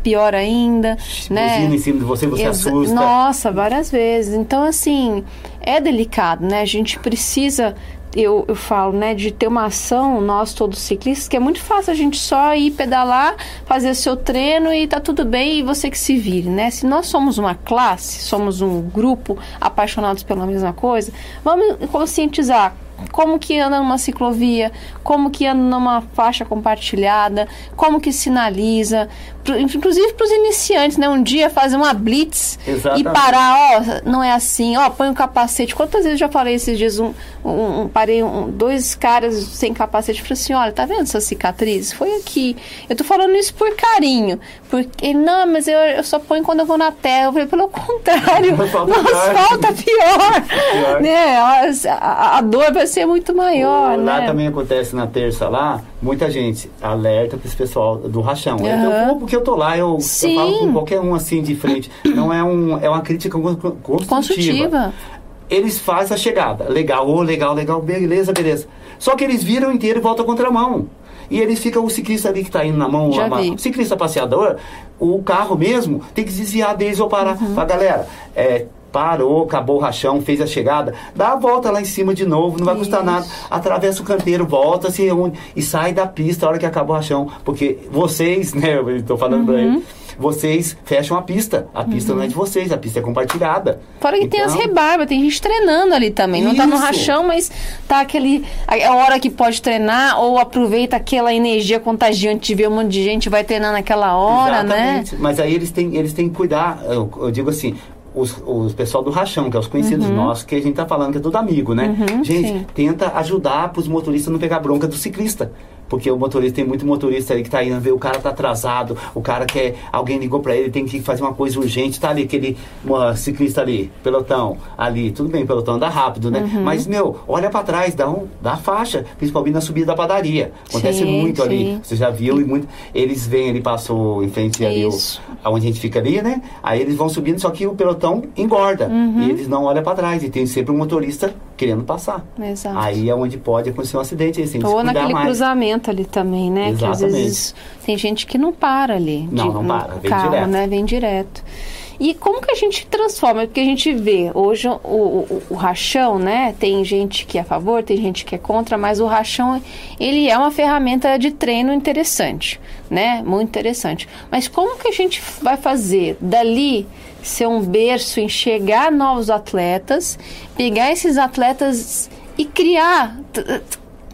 pior ainda, né? Em cima de você, você Exa- assusta. Nossa, várias vezes. Então, assim, é delicado, né? A gente precisa eu, eu falo, né, de ter uma ação, nós todos ciclistas, que é muito fácil a gente só ir pedalar, fazer seu treino e tá tudo bem e você que se vire, né? Se nós somos uma classe, somos um grupo apaixonados pela mesma coisa, vamos conscientizar como que anda numa ciclovia, como que anda numa faixa compartilhada, como que sinaliza, inclusive para os iniciantes, né? Um dia fazer uma blitz Exatamente. e parar, ó, não é assim, ó, põe o um capacete. Quantas vezes eu já falei esses dias, um, um, um parei um, dois caras sem capacete, falei assim, olha, tá vendo essa cicatriz? Foi aqui. Eu tô falando isso por carinho, porque, não, mas eu, eu só ponho quando eu vou na terra. Eu falei, pelo contrário, nos falta pior, pior. né? A, a, a, dor vai ser muito maior, o, né? Lá também acontece na terça lá, muita gente alerta para esse pessoal do rachão. Uhum. Então, porque eu tô lá, eu, eu, falo com qualquer um assim de frente. Não é, um, é uma crítica construtiva. construtiva. Eles fazem a chegada. Legal, oh, legal, legal, beleza, beleza. Só que eles viram inteiro e voltam a contramão. E eles ficam, o ciclista ali que está indo na mão, o ciclista passeador, o carro mesmo, tem que desviar deles ou parar. Uhum. Fala, galera, é, parou, acabou o rachão, fez a chegada, dá a volta lá em cima de novo, não vai custar nada. Atravessa o canteiro, volta, se reúne e sai da pista a hora que acabou o rachão. Porque vocês, né, eu estou falando uhum. pra ele, vocês fecham a pista. A pista uhum. não é de vocês, a pista é compartilhada. Fora que então... tem as então rebarbas, tem gente treinando ali também. Não Isso. tá no rachão, mas tá aquele. A hora que pode treinar, ou aproveita aquela energia contagiante de ver um monte de gente vai treinar naquela hora, né? Exatamente. né? Mas aí eles têm, eles têm que cuidar. Eu, eu digo assim, os, os pessoal do rachão, que é os conhecidos uhum. nossos, que a gente tá falando que é tudo amigo, né? Uhum, gente, sim. tenta ajudar para os motoristas não pegar bronca do ciclista. Porque o motorista, tem muito motorista aí que tá indo ver, o cara tá atrasado, o cara quer, alguém ligou para ele, tem que fazer uma coisa urgente, tá ali aquele uma, ciclista ali, pelotão, ali, tudo bem, pelotão anda rápido, né? Uhum. Mas, meu, olha para trás, dá, um, dá a faixa, principalmente na subida da padaria. Acontece sim, muito sim. ali, você já viu, e muito, eles vêm ali, passou em frente ali, o, onde a gente fica ali, né? Aí eles vão subindo, só que o pelotão engorda, uhum. e eles não olham para trás, e tem sempre um motorista querendo passar. Exato. Aí é onde pode acontecer um acidente, que Ou naquele mais. cruzamento ali também, né? Exatamente. Que às vezes tem gente que não para ali. Não, de, não para, vem carro, direto. Né? Vem direto. E como que a gente transforma? Porque a gente vê hoje o, o, o, rachão, né? Tem gente que é a favor, tem gente que é contra, mas o rachão ele é uma ferramenta de treino interessante, né? Muito interessante. Mas como que a gente vai fazer dali ser um berço, enxergar novos atletas, pegar esses atletas e criar,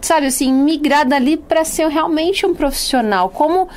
sabe assim, migrar dali para ser realmente um profissional? Como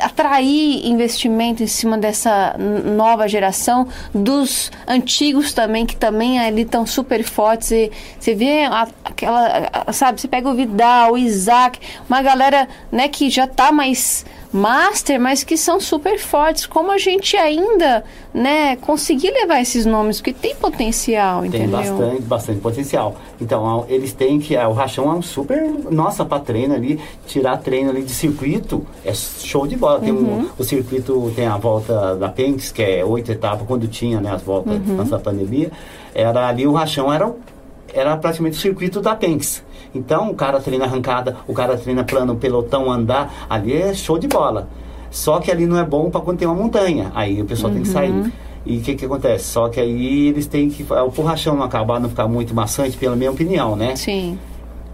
atrair investimento em cima dessa nova geração, dos antigos também, que também ali estão super fortes. E você vê aquela, sabe, você pega o Vidal, o Isaac, uma galera né, que já está mais master, mas que são super fortes. Como a gente ainda, né, conseguir levar esses nomes, porque tem potencial, tem entendeu? Tem bastante, bastante potencial. Então, eles têm que, o Rachão é um super, nossa, para treino ali, tirar treino ali de circuito, é show de bola. Tem uhum. um, o circuito tem a volta da Penx, que é oito etapas, quando tinha, né, as voltas uhum. antes da pandemia, era ali, o Rachão era era praticamente o circuito da Penx. Então o cara treina arrancada, o cara treina plano, pelotão andar, ali é show de bola. Só que ali não é bom para quando tem uma montanha. Aí o pessoal uhum. tem que sair. Uhum. E o que, que acontece? Só que aí eles têm que. O porrachão não acabar, não ficar muito maçante, pela minha opinião, né? Sim.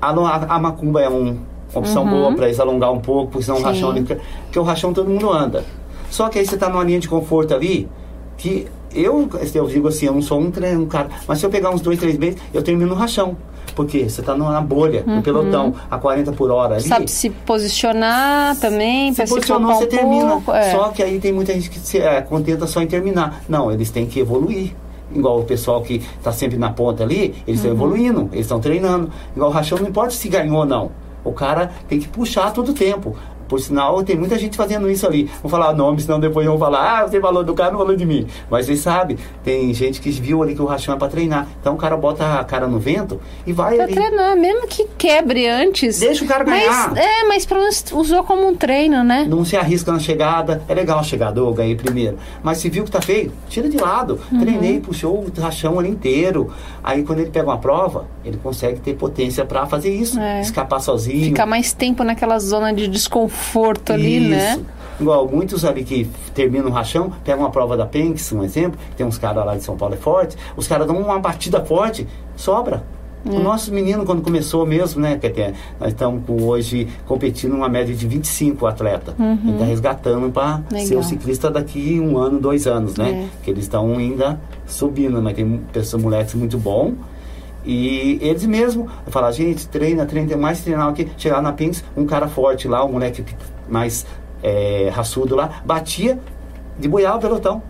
A, a, a macumba é um, uma opção uhum. boa para eles alongar um pouco, porque senão o rachão. Porque o rachão todo mundo anda. Só que aí você tá numa linha de conforto ali, que eu, eu digo assim, eu não sou um, treino, um cara, mas se eu pegar uns dois, três meses, eu termino no rachão. Porque você está na bolha, uhum. no pelotão, a 40 por hora ali. Sabe se posicionar também, se posicionou, se você um termina. Pouco, é. Só que aí tem muita gente que se é, contenta só em terminar. Não, eles têm que evoluir igual o pessoal que está sempre na ponta ali, eles estão uhum. evoluindo, eles estão treinando. Igual o rachão, não importa se ganhou ou não. O cara tem que puxar todo o tempo. Por sinal, tem muita gente fazendo isso ali. Vou falar nome, senão depois vão falar, ah, você falou do cara, não falou de mim. Mas vocês sabem, tem gente que viu ali que o rachão é para treinar. Então o cara bota a cara no vento e vai pra ali. treinar, mesmo que quebre antes. Deixa o cara ganhar. Mas, é, mas pelo menos usou como um treino, né? Não se arrisca na chegada. É legal a chegada, eu ganhei primeiro. Mas se viu que tá feio, tira de lado. Uhum. Treinei, puxou o rachão ali inteiro. Aí quando ele pega uma prova, ele consegue ter potência para fazer isso. É. Escapar sozinho. Ficar mais tempo naquela zona de desconforto ali ali, né? Igual muitos ali que terminam o rachão, pegam uma prova da Penx, um exemplo, tem uns caras lá de São Paulo é forte, os caras dão uma batida forte, sobra. O nosso menino, quando começou mesmo, né, que até, nós estamos hoje competindo uma média de 25 atletas. Uhum. A está resgatando para ser o ciclista daqui um ano, dois anos, né? É. Que eles estão ainda subindo, mas tem pessoas, moleques muito bom. E eles mesmo falam, gente, treina, treina, tem mais treinar aqui. Chegar na Pins, um cara forte lá, um moleque mais é, raçudo lá, batia de boiar o pelotão.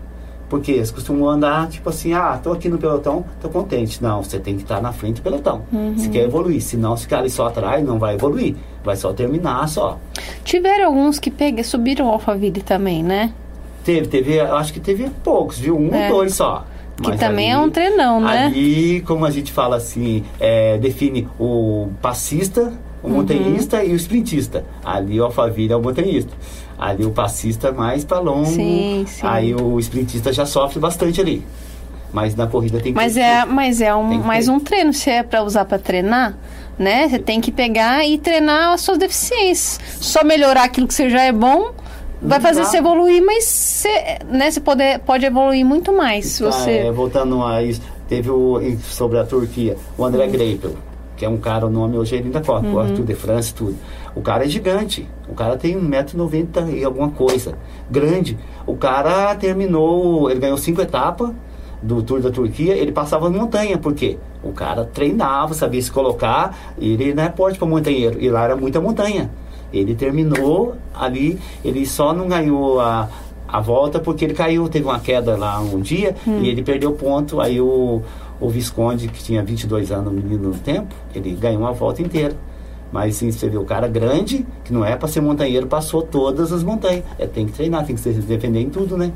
Porque eles costumam andar, tipo assim, ah, tô aqui no pelotão, tô contente. Não, você tem que estar na frente do pelotão. Uhum. Se quer evoluir. Senão, se ficar ali só atrás, não vai evoluir. Vai só terminar, só. Tiveram alguns que peguem, subiram o Alphaville também, né? Teve, teve, acho que teve poucos, viu? Um é. ou dois só. Que Mas também ali, é um treinão, né? Ali, como a gente fala assim, é, define o passista, o uhum. montanhista e o sprintista. Ali o Alphaville é o montanhista. Ali o passista mais para longo. Sim, sim. Aí o sprintista já sofre bastante ali. Mas na corrida tem que Mas é, mas é um, mais um treino. Se é para usar para treinar, né? Você tem que pegar e treinar as suas deficiências. Só melhorar aquilo que você já é bom vai fazer você evoluir, mas você, né, você pode, pode evoluir muito mais. Se você... É, voltando a isso, teve o, sobre a Turquia, o André uhum. Greipel, que é um cara, o nome hoje ele ainda corre, uhum. Tour de France tudo. O cara é gigante. O cara tem 1,90m e alguma coisa. Grande. O cara terminou, ele ganhou cinco etapas do Tour da Turquia, ele passava montanha, por quê? O cara treinava, sabia se colocar, ele não é porte para montanheiro, e lá era muita montanha. Ele terminou ali, ele só não ganhou a, a volta porque ele caiu, teve uma queda lá um dia hum. e ele perdeu ponto, aí o, o Visconde, que tinha 22 anos, menino no tempo, ele ganhou uma volta inteira. Mas sim, você vê o cara grande, que não é para ser montanheiro, passou todas as montanhas. É, tem que treinar, tem que se defender em tudo, né?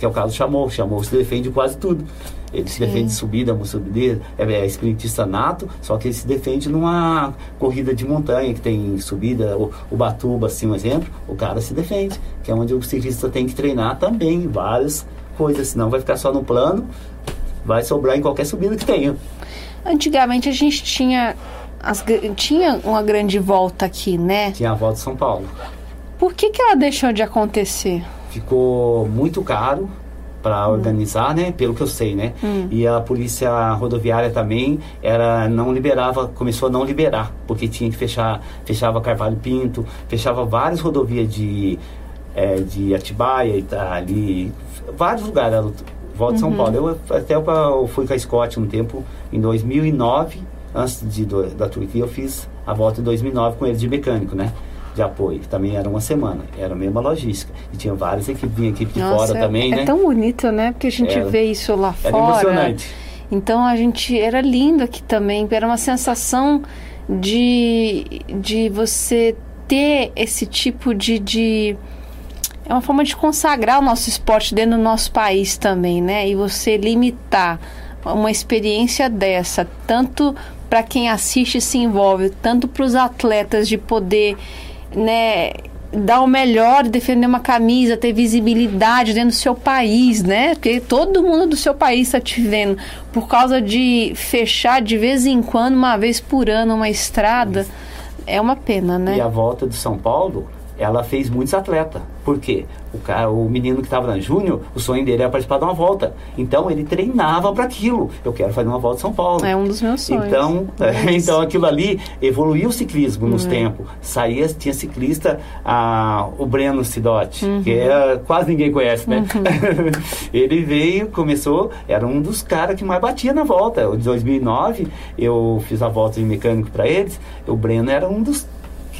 Que é o caso do Chamou. Chamou se defende quase tudo. Ele se defende de subida, subida, é, é sprintista nato, só que ele se defende numa corrida de montanha, que tem subida, o, o Batuba, assim, um exemplo, o cara se defende, que é onde o ciclista tem que treinar também, várias coisas, senão vai ficar só no plano, vai sobrar em qualquer subida que tenha. Antigamente a gente tinha as, tinha uma grande volta aqui, né? Tinha a volta de São Paulo. Por que, que ela deixou de acontecer? Ficou muito caro para hum. organizar, né? Pelo que eu sei, né? Hum. E a polícia rodoviária também era não liberava, começou a não liberar, porque tinha que fechar, fechava Carvalho Pinto, fechava várias rodovias de é, de Atibaia e tá ali, vários lugares. Volta de São uhum. Paulo. Eu até eu fui com a Scott um tempo em 2009 antes de, da Turquia, eu fiz a volta em 2009 com eles de mecânico, né? De apoio. Também era uma semana. Era a mesma logística. E tinha várias equipes, vinha equipe de Nossa, fora é, também, é né? É tão bonito, né? Porque a gente era, vê isso lá era fora. emocionante. Então a gente era lindo aqui também. Era uma sensação de, de você ter esse tipo de, de é uma forma de consagrar o nosso esporte dentro do nosso país também, né? E você limitar uma experiência dessa, tanto para quem assiste e se envolve, tanto para os atletas de poder, né, dar o melhor, defender uma camisa, ter visibilidade dentro do seu país, né? Porque todo mundo do seu país está te vendo. Por causa de fechar de vez em quando, uma vez por ano, uma estrada, é uma pena, né? E a volta de São Paulo, ela fez muitos atletas. Por quê? O, cara, o menino que estava na Júnior, o sonho dele era participar de uma volta. Então ele treinava para aquilo. Eu quero fazer uma volta em São Paulo. É um dos meus sonhos. Então, é, então aquilo ali evoluiu o ciclismo nos uhum. tempos. Saía, tinha ciclista, ah, o Breno Sidotti, uhum. que é, quase ninguém conhece, né? Uhum. ele veio, começou, era um dos caras que mais batia na volta. Em 2009, eu fiz a volta de mecânico para eles. O Breno era um dos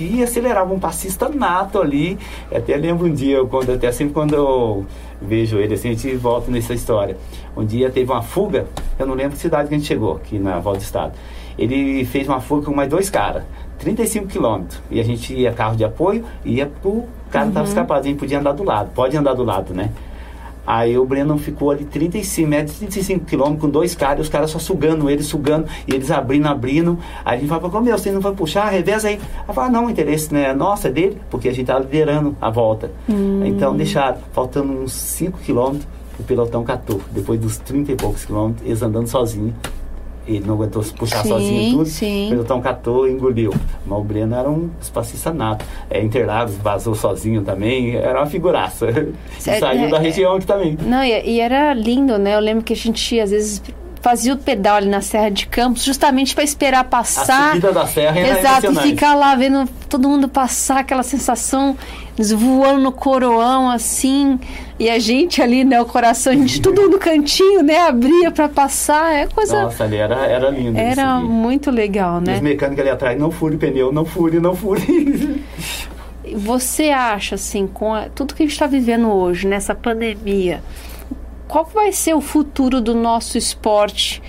que acelerava um passista nato ali. Até lembro um dia, quando, até sempre quando eu vejo ele, assim, a gente volta nessa história. Um dia teve uma fuga, eu não lembro que cidade que a gente chegou, aqui na Volta do Estado. Ele fez uma fuga com mais dois caras, 35 quilômetros. E a gente ia carro de apoio, ia pro cara uhum. tava escapado, a gente podia andar do lado, pode andar do lado, né? Aí o Breno ficou ali 35 metros, 35 quilômetros com dois caras, os caras só sugando ele, sugando, e eles abrindo, abrindo. Aí a gente fala, como meu, você não vai puxar, reveza aí. Ela fala, não, o interesse não é nosso, é dele, porque a gente tá liderando a volta. Hum. Então deixaram, faltando uns 5 quilômetros, o pelotão catou. Depois dos 30 e poucos quilômetros, eles andando sozinhos ele não aguentou se puxar sim, sozinho tudo. Sim. O pelotão catou e engoliu. Mas o Breno era um espacista nato. É, Interlagos vazou sozinho também, era uma figuraça. Saiu é, da região aqui também. Não, e, e, era lindo, né? Eu lembro que a gente às vezes fazia o pedal ali na Serra de Campos, justamente para esperar passar. A subida da serra é Exato, e ficar lá vendo todo mundo passar, aquela sensação, eles voando no coroão assim, e a gente ali, né, o coração, a gente tudo no cantinho, né, abria para passar, é coisa... Nossa, ali era, era lindo. Era muito legal, né? os mecânicos ali atrás, não fure pneu, não fure, não fure. Você acha, assim, com a, tudo que a gente está vivendo hoje, nessa pandemia, qual vai ser o futuro do nosso esporte?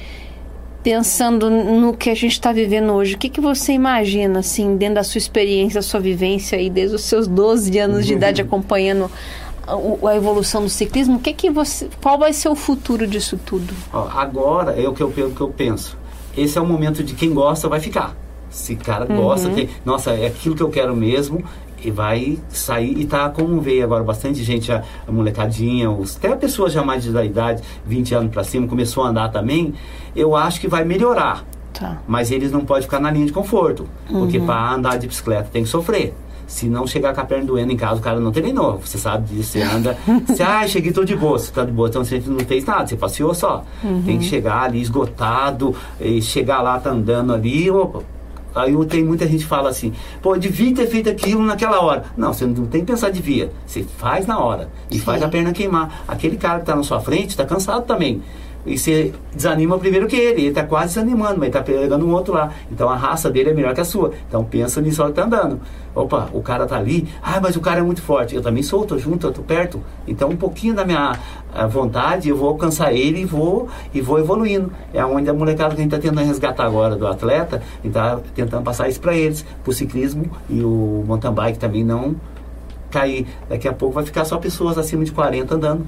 Pensando no que a gente está vivendo hoje, o que, que você imagina, assim, dentro da sua experiência, da sua vivência aí, desde os seus 12 anos de idade acompanhando a, a, evolução do ciclismo? O que que você, qual vai ser o futuro disso tudo? Agora é o que eu, o que eu penso. Esse é o momento de quem gosta vai ficar. Se cara gosta, uhum. tem, nossa, é aquilo que eu quero mesmo, e vai sair e tá como veio agora bastante gente, a, a molecadinha, os, até a pessoa já mais da idade, 20 anos para cima, começou a andar também, eu acho que vai melhorar. Tá. Mas eles não podem ficar na linha de conforto, uhum. porque para andar de bicicleta tem que sofrer. Se não chegar com a perna doendo em casa, o cara não treinou. Você sabe disso, você anda. você, ah, cheguei, tô de boa. Você tá de boa, então você não fez nada, você passeou só. Uhum. Tem que chegar ali esgotado, e chegar lá, tá andando ali. Opa, Aí tem muita gente que fala assim, pô, devia ter feito aquilo naquela hora. Não, você não tem que pensar devia. Você faz na hora. E Sim. faz a perna queimar. Aquele cara que está na sua frente está cansado também. E você desanima primeiro que ele. Ele está quase desanimando, mas está pegando um outro lá. Então a raça dele é melhor que a sua. Então pensa nisso que está andando. Opa, o cara tá ali. Ah, mas o cara é muito forte. Eu também sou, tô junto, tô perto. Então um pouquinho da minha vontade, eu vou alcançar ele e vou, e vou evoluindo. É onde a molecada que a gente está tentando resgatar agora do atleta, a está tentando passar isso para eles, para o ciclismo e o mountain bike também não cair. Daqui a pouco vai ficar só pessoas acima de 40 andando.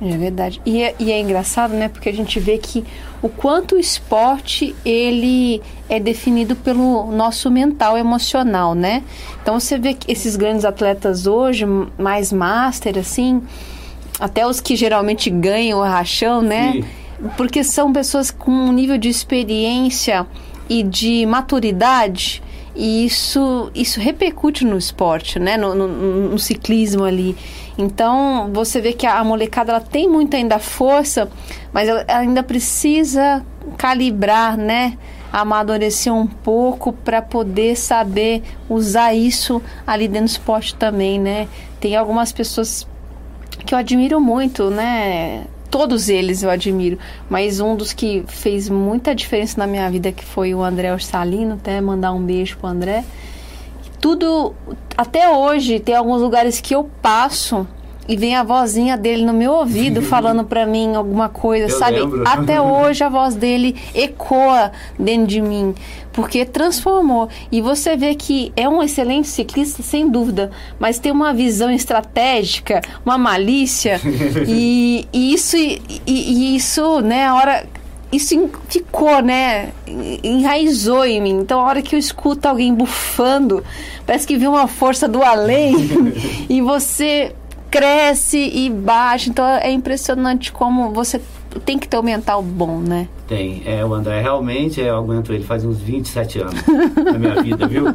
É verdade. E é, e é, engraçado, né? Porque a gente vê que o quanto o esporte ele é definido pelo nosso mental emocional, né? Então você vê que esses grandes atletas hoje, mais master, assim, até os que geralmente ganham o rachão, né? Sim. Porque são pessoas com um nível de experiência e de maturidade e isso, isso repercute no esporte, né? No, no, no, ciclismo ali. Então, você vê que a, molecada ela tem muito ainda força, mas ela, ela ainda precisa calibrar, né? Amadurecer um pouco para poder saber usar isso ali dentro do esporte também, né? Tem algumas pessoas que eu admiro muito, né? Todos eles eu admiro, mas um dos que fez muita diferença na minha vida que foi o André Orsalino, até mandar um beijo pro André. Tudo até hoje tem alguns lugares que eu passo e vem a vozinha dele no meu ouvido falando para mim alguma coisa, eu sabe? Lembro. Até hoje a voz dele ecoa dentro de mim, porque transformou. E você vê que é um excelente ciclista, sem dúvida, mas tem uma visão estratégica, uma malícia, e, e, isso, e, e isso, né, a hora isso ficou, né? Enraizou em mim. Então, a hora que eu escuto alguém bufando, parece que vem uma força do além e você cresce e baixa. Então é impressionante como você tem que ter o um mental bom, né? Tem. É, o André realmente, eu aguento ele faz uns 27 anos na minha vida, viu?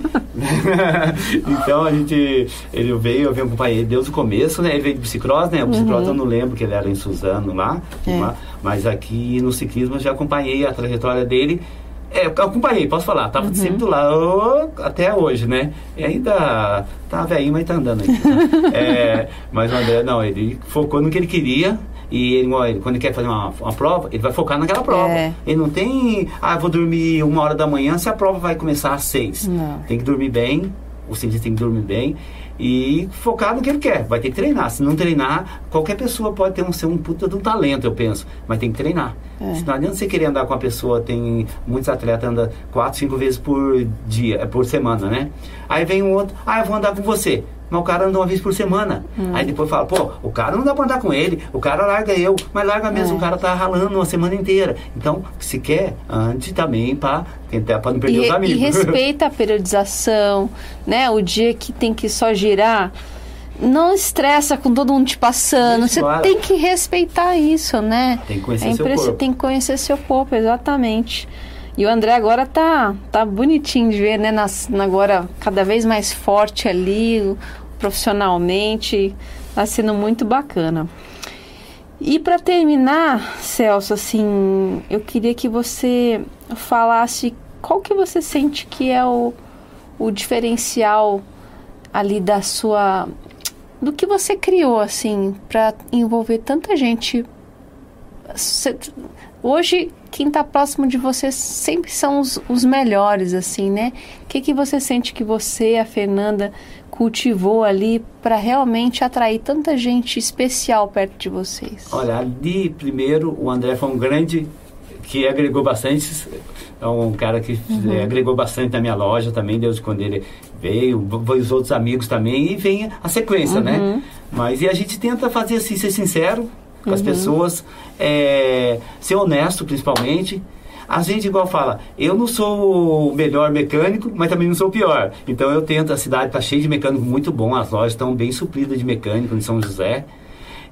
então a gente, ele veio, eu vim acompanhar ele desde o começo, né? Ele veio de bicicross, né? O bicicross uhum. eu não lembro que ele era em Suzano lá, é. mas aqui no ciclismo eu já acompanhei a trajetória dele é, eu acompanhei, posso falar. Tava uhum. sempre do lado até hoje, né? E ainda tá velhinho, mas tá andando aí. é, mas o André, não, ele focou no que ele queria. E ele, quando ele quer fazer uma, uma prova, ele vai focar naquela prova. É. Ele não tem, ah, vou dormir uma hora da manhã se a prova vai começar às seis. Não. Tem que dormir bem, o cientista tem que dormir bem e focar no que ele quer. Vai ter que treinar. Se não treinar, qualquer pessoa pode ter um, ser um puta de um talento, eu penso. Mas tem que treinar. É. Se não adianta você querer andar com a pessoa, tem muitos atletas andam quatro, cinco vezes por dia, é por semana, né? Aí vem um outro, ah, eu vou andar com você mas o cara anda uma vez por semana. Hum. Aí depois fala, pô, o cara não dá pra andar com ele, o cara larga eu, mas larga mesmo, é. o cara tá ralando uma semana inteira. Então, se quer, ande também pra tentar pra não perder e, os amigos. E respeita a periodização, né? O dia que tem que só girar. Não estressa com todo mundo te passando. Você claro. tem que respeitar isso, né? Tem que conhecer é seu corpo. Tem que conhecer seu corpo, exatamente. E o André agora tá, tá bonitinho de ver, né? Nas, agora cada vez mais forte ali, profissionalmente. Está sendo muito bacana. E para terminar, Celso, assim, eu queria que você falasse qual que você sente que é o, o diferencial ali da sua do que você criou assim para envolver tanta gente hoje quem está próximo de você sempre são os, os melhores assim né o que que você sente que você a Fernanda cultivou ali para realmente atrair tanta gente especial perto de vocês olha ali primeiro o André foi um grande que agregou bastante é um cara que uhum. é, agregou bastante na minha loja também, desde quando ele veio, os outros amigos também, e vem a sequência, né? uhum. né? Mas e a gente tenta fazer assim, ser sincero com uhum. as pessoas, é, ser honesto principalmente. A gente, igual fala, eu não sou o melhor mecânico, mas também não sou o pior. Então eu tento, a cidade está cheia de mecânico muito bom, as lojas estão bem supridas de mecânico em São José.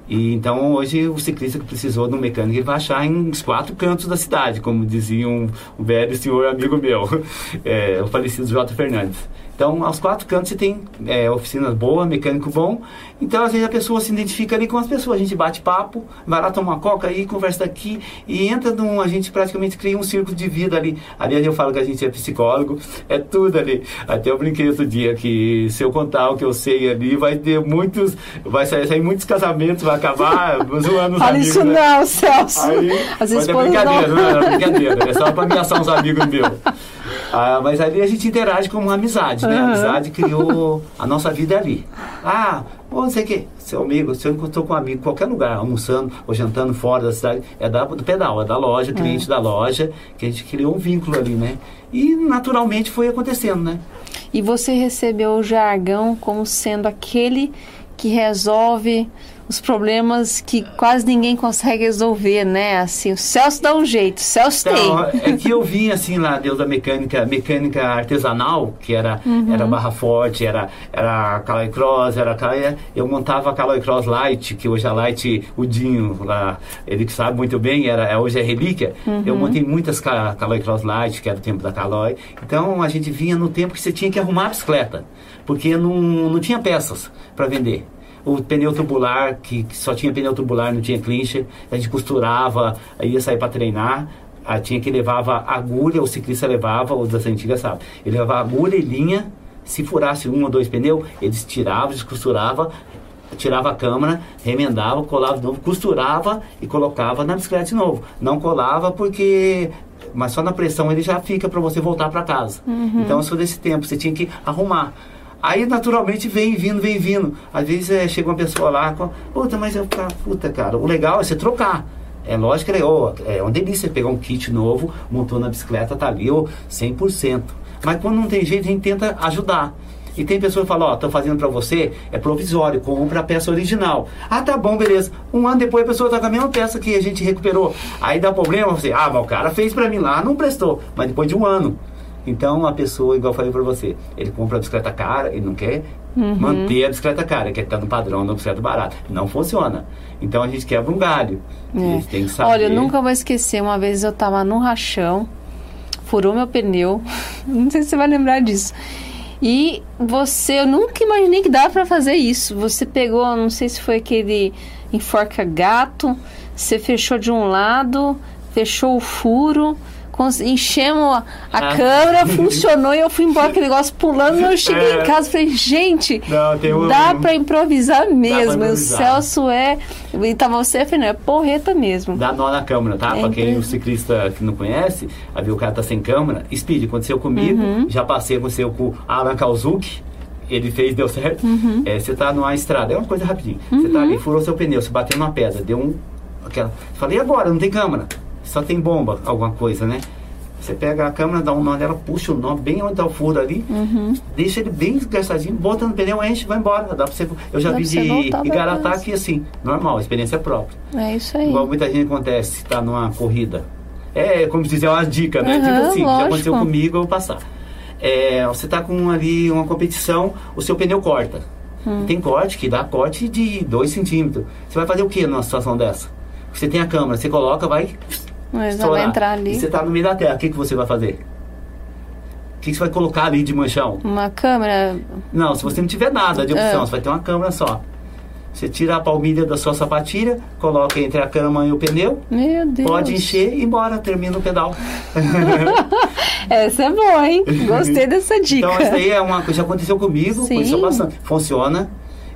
E então hoje o ciclista que precisou de um mecânico ele vai achar em quatro cantos da cidade, como dizia um, um velho senhor amigo meu, é, o falecido J. Fernandes. Então, aos quatro cantos você tem é, oficinas boas, mecânico bom. Então, às vezes a pessoa se identifica ali com as pessoas. A gente bate papo, vai lá tomar uma coca aí, conversa aqui e entra num. A gente praticamente cria um círculo de vida ali. Ali eu falo que a gente é psicólogo, é tudo ali. Até eu brinquei outro dia que se eu contar o que eu sei ali, vai ter muitos. Vai sair, sair muitos casamentos, vai acabar zoando os Fala amigos. isso né? não, Celso. Aí, Às vezes é brincadeira, não. não é brincadeira. É só para ameaçar uns amigos meus. Ah, mas ali a gente interage como uma amizade, né? A amizade criou a nossa vida ali. Ah, ou não sei o que, seu amigo, se eu encontrou com um amigo em qualquer lugar, almoçando ou jantando fora da cidade, é da, do pedal, é da loja, cliente da loja, que a gente criou um vínculo ali, né? E naturalmente foi acontecendo, né? E você recebeu o jargão como sendo aquele que resolve os problemas que quase ninguém consegue resolver, né? Assim, o Celso dá um jeito, o Celso então, tem. É que eu vim assim lá, Deus da mecânica, mecânica artesanal, que era, uhum. era barra forte, era, era Caloi Cross, era eu montava a Caloi Cross Light, que hoje a Light, o Dinho lá, ele que sabe muito bem, era, é, hoje é relíquia. Uhum. Eu montei muitas Caloi Cross Light, que era o tempo da Caloi. Então a gente vinha no tempo que você tinha que arrumar a bicicleta, porque não, não tinha peças para vender o pneu tubular, que, que, só tinha pneu tubular, não tinha clincher, a gente costurava, ia sair para treinar, a, tinha que levava agulha, o ciclista levava, o das antigas sabe, ele levava agulha e linha, se furasse um ou dois pneus, eles tiravam, descosturava, tirava a câmara, remendava, colava de novo, costurava e colocava na bicicleta de novo. Não colava porque mas só na pressão ele já fica para você voltar para casa. Uhum. Então, se desse tempo, você tinha que arrumar. Aí naturalmente vem vindo, vem vindo. Às vezes é, chega uma pessoa lá, puta, mas eu, puta, cara, o legal é você trocar. É lógico que oh, é uma delícia pegar um kit novo, montou na bicicleta, tá ali, oh, 100%. Mas quando não tem jeito, a gente tenta ajudar. E tem pessoa que fala, ó, oh, tô fazendo para você, é provisório, compra a peça original. Ah, tá bom, beleza. Um ano depois a pessoa tá com a mesma peça que a gente recuperou. Aí dá problema, você, ah, mas o cara fez para mim lá, não prestou. Mas depois de um ano. Então a pessoa, igual eu falei para você, ele compra a bicicleta cara, ele não quer uhum. manter a bicicleta cara, quer estar no padrão da bicicleta barata. Não funciona. Então a gente quebra um galho. É. tem que saber. Olha, eu nunca vou esquecer, uma vez eu estava num rachão, furou meu pneu, não sei se você vai lembrar disso. E você, eu nunca imaginei que dava para fazer isso. Você pegou, não sei se foi aquele enforca gato, você fechou de um lado, fechou o furo enchemos a, a ah. câmera, funcionou e eu fui embora aquele negócio pulando. Eu cheguei é. em casa e falei, gente, não, um, dá pra improvisar mesmo. Pra improvisar. O Celso é. E tava você, Fernando, é porreta mesmo. Dá nó na câmera, tá? É pra quem o ciclista que não conhece, aí o cara tá sem câmera. Speed, aconteceu comigo, uhum. já passei, aconteceu com Alan Kalzuki ele fez, deu certo. Uhum. É, você tá numa estrada, é uma coisa rapidinho. Uhum. Você tá ali, furou seu pneu, você bateu numa pedra, deu um. Aquela. Falei, agora? Não tem câmera só tem bomba, alguma coisa, né? Você pega a câmera, dá um nó nela, puxa o nó bem onde está o furo ali, uhum. deixa ele bem desgastadinho, bota no pneu, enche, vai embora. Dá pra você, eu já dá vi de Igaratá aqui assim, normal, experiência própria. É isso aí. Igual muita gente acontece, está numa corrida. É, como dizer, é uma dica, né? Uhum, tipo assim, lógico. já aconteceu comigo, eu vou passar. É, você está com ali uma competição, o seu pneu corta. Hum. Tem corte que dá corte de 2 centímetros. Você vai fazer o que numa situação dessa? Você tem a câmera, você coloca, vai mas vai entrar ali. E você está no meio da terra, o que, que você vai fazer? O que, que você vai colocar ali de manchão? Uma câmera? Não, se você não tiver nada de opção, é. você vai ter uma câmera só. Você tira a palmilha da sua sapatilha, coloca entre a cama e o pneu. Meu Deus. Pode encher e embora, termina o pedal. Essa é boa, hein? Gostei dessa dica. Então, essa aí é uma coisa que aconteceu comigo, Sim. aconteceu bastante. Funciona.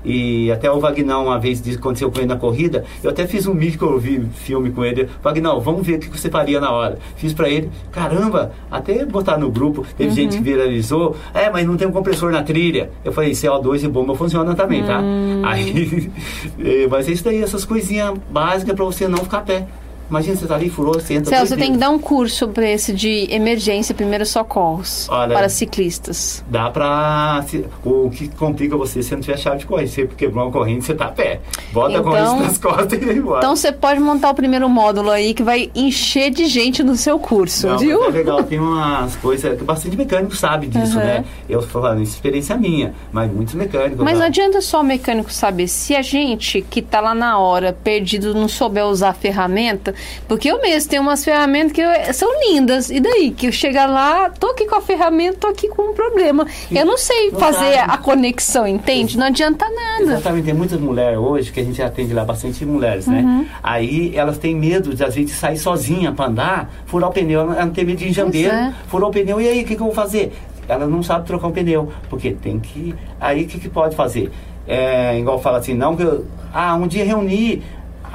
E até o Vagnão, uma vez, disse que aconteceu com ele na corrida. Eu até fiz um micro vi- filme com ele. Vagnão, vamos ver o que você faria na hora. Fiz pra ele. Caramba, até botar no grupo. Teve gente que viralizou. É, mas não tem um compressor na trilha. Eu falei, CO2 e bomba funciona também, tá? Aí, eh, mas é isso daí, essas coisinhas básicas pra você não ficar a pé. Imagina, você tá ali, furou, você entra. Celso, você tem que dar um curso para esse de emergência, primeiros socorros Olha- para ciclistas. Dá pra. se- O que complica você se não tiver chave de corrente. Você quebrou uma corrente, você tá a pé. Bota Então- a corrente nas costas e vai embora. Então você pode montar o primeiro módulo aí que vai encher de gente no seu curso, Não, viu? é legal, tem umas coisas que bastante mecânico sabe disso, Uhum. né? Eu tô falando, isso é experiência minha, mas muitos mecânicos. Mas não tá? adianta só o mecânico saber. Se a gente que tá lá na hora, perdido, não souber usar a ferramenta, porque eu mesmo tenho umas ferramentas que eu- são lindas. E daí? Que eu chegar lá, tô aqui com a ferramenta, tô aqui com um problema. Eu não sei Não fazer sabe. a conexão, entende? Não adianta nada. Exatamente, tem muitas mulheres hoje, que a gente atende lá bastante mulheres, né? Uhum. Aí elas têm medo de, às vezes, sair sozinha pra andar, furar o pneu, ela não tem medo de enjambeiro, é. furou o pneu, e aí, o que, que eu vou fazer? Ela não sabe trocar um pneu, porque tem que. Aí o que, que pode fazer? É, igual fala assim, não que eu. Ah, um dia reunir.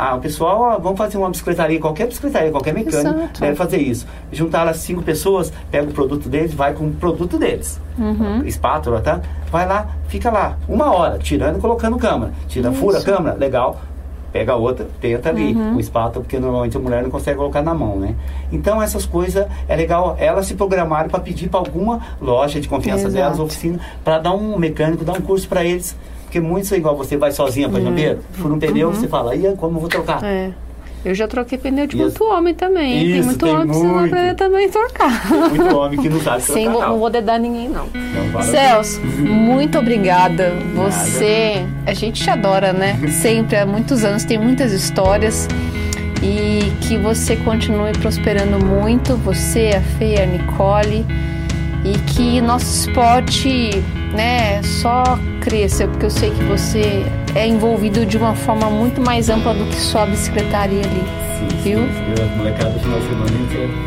Ah, o pessoal, ó, vamos fazer uma bicicletaria, qualquer bicicletaria, qualquer mecânico Exato. deve fazer isso. Juntar as cinco pessoas, pega o produto deles, vai com o produto deles. Uhum. Espátula, tá? Vai lá, fica lá, uma hora, tirando e colocando câmera. Tira, fura a câmera, legal. Pega a outra, tenta ali, Uhum. o espátula, porque normalmente a mulher não consegue colocar na mão, né? Então essas coisas é legal elas se programarem para pedir para alguma loja de confiança Exato. delas, oficina, para dar um mecânico, dar um curso para eles. Porque muitos são igual você vai sozinha para Jambeiro, fura um pneu, você fala, e aí, como eu vou trocar? Uhum. É. Eu já troquei pneu de Isso. muito homem também. tem Isso, muito tem homem precisando muito. aprender também a trocar. Muito homem que não sabe trocar. Sem, não. não vou dedar ninguém, não. Então, fala- Celso, muito obrigada. Você, a gente te adora, né? Sempre, há muitos anos, tem muitas histórias. E que você continue prosperando muito, você, a Fê, a Nicole. E que nosso esporte, né, só cresça, porque eu sei que você é envolvido de uma forma muito mais ampla do que só a bicicletaria ali. Sim, Viu? sim. As molecadas do final de semana,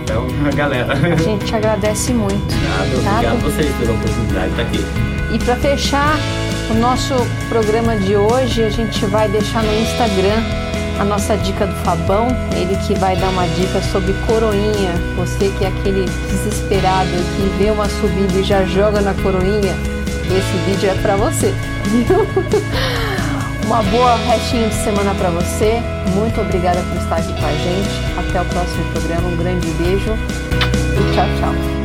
então, a galera. A gente te agradece muito. Nada, Tá? obrigado a vocês pela oportunidade de estar aqui. E para fechar o nosso programa de hoje, a gente vai deixar no Instagram a nossa dica do Fabão, ele que vai dar uma dica sobre coroinha. Você que é aquele desesperado que vê uma subida e já joga na coroinha, esse vídeo é para você. Uma boa restinho de semana para você. Muito obrigada por estar aqui com a gente. Até o próximo programa. Um grande beijo e tchau, tchau.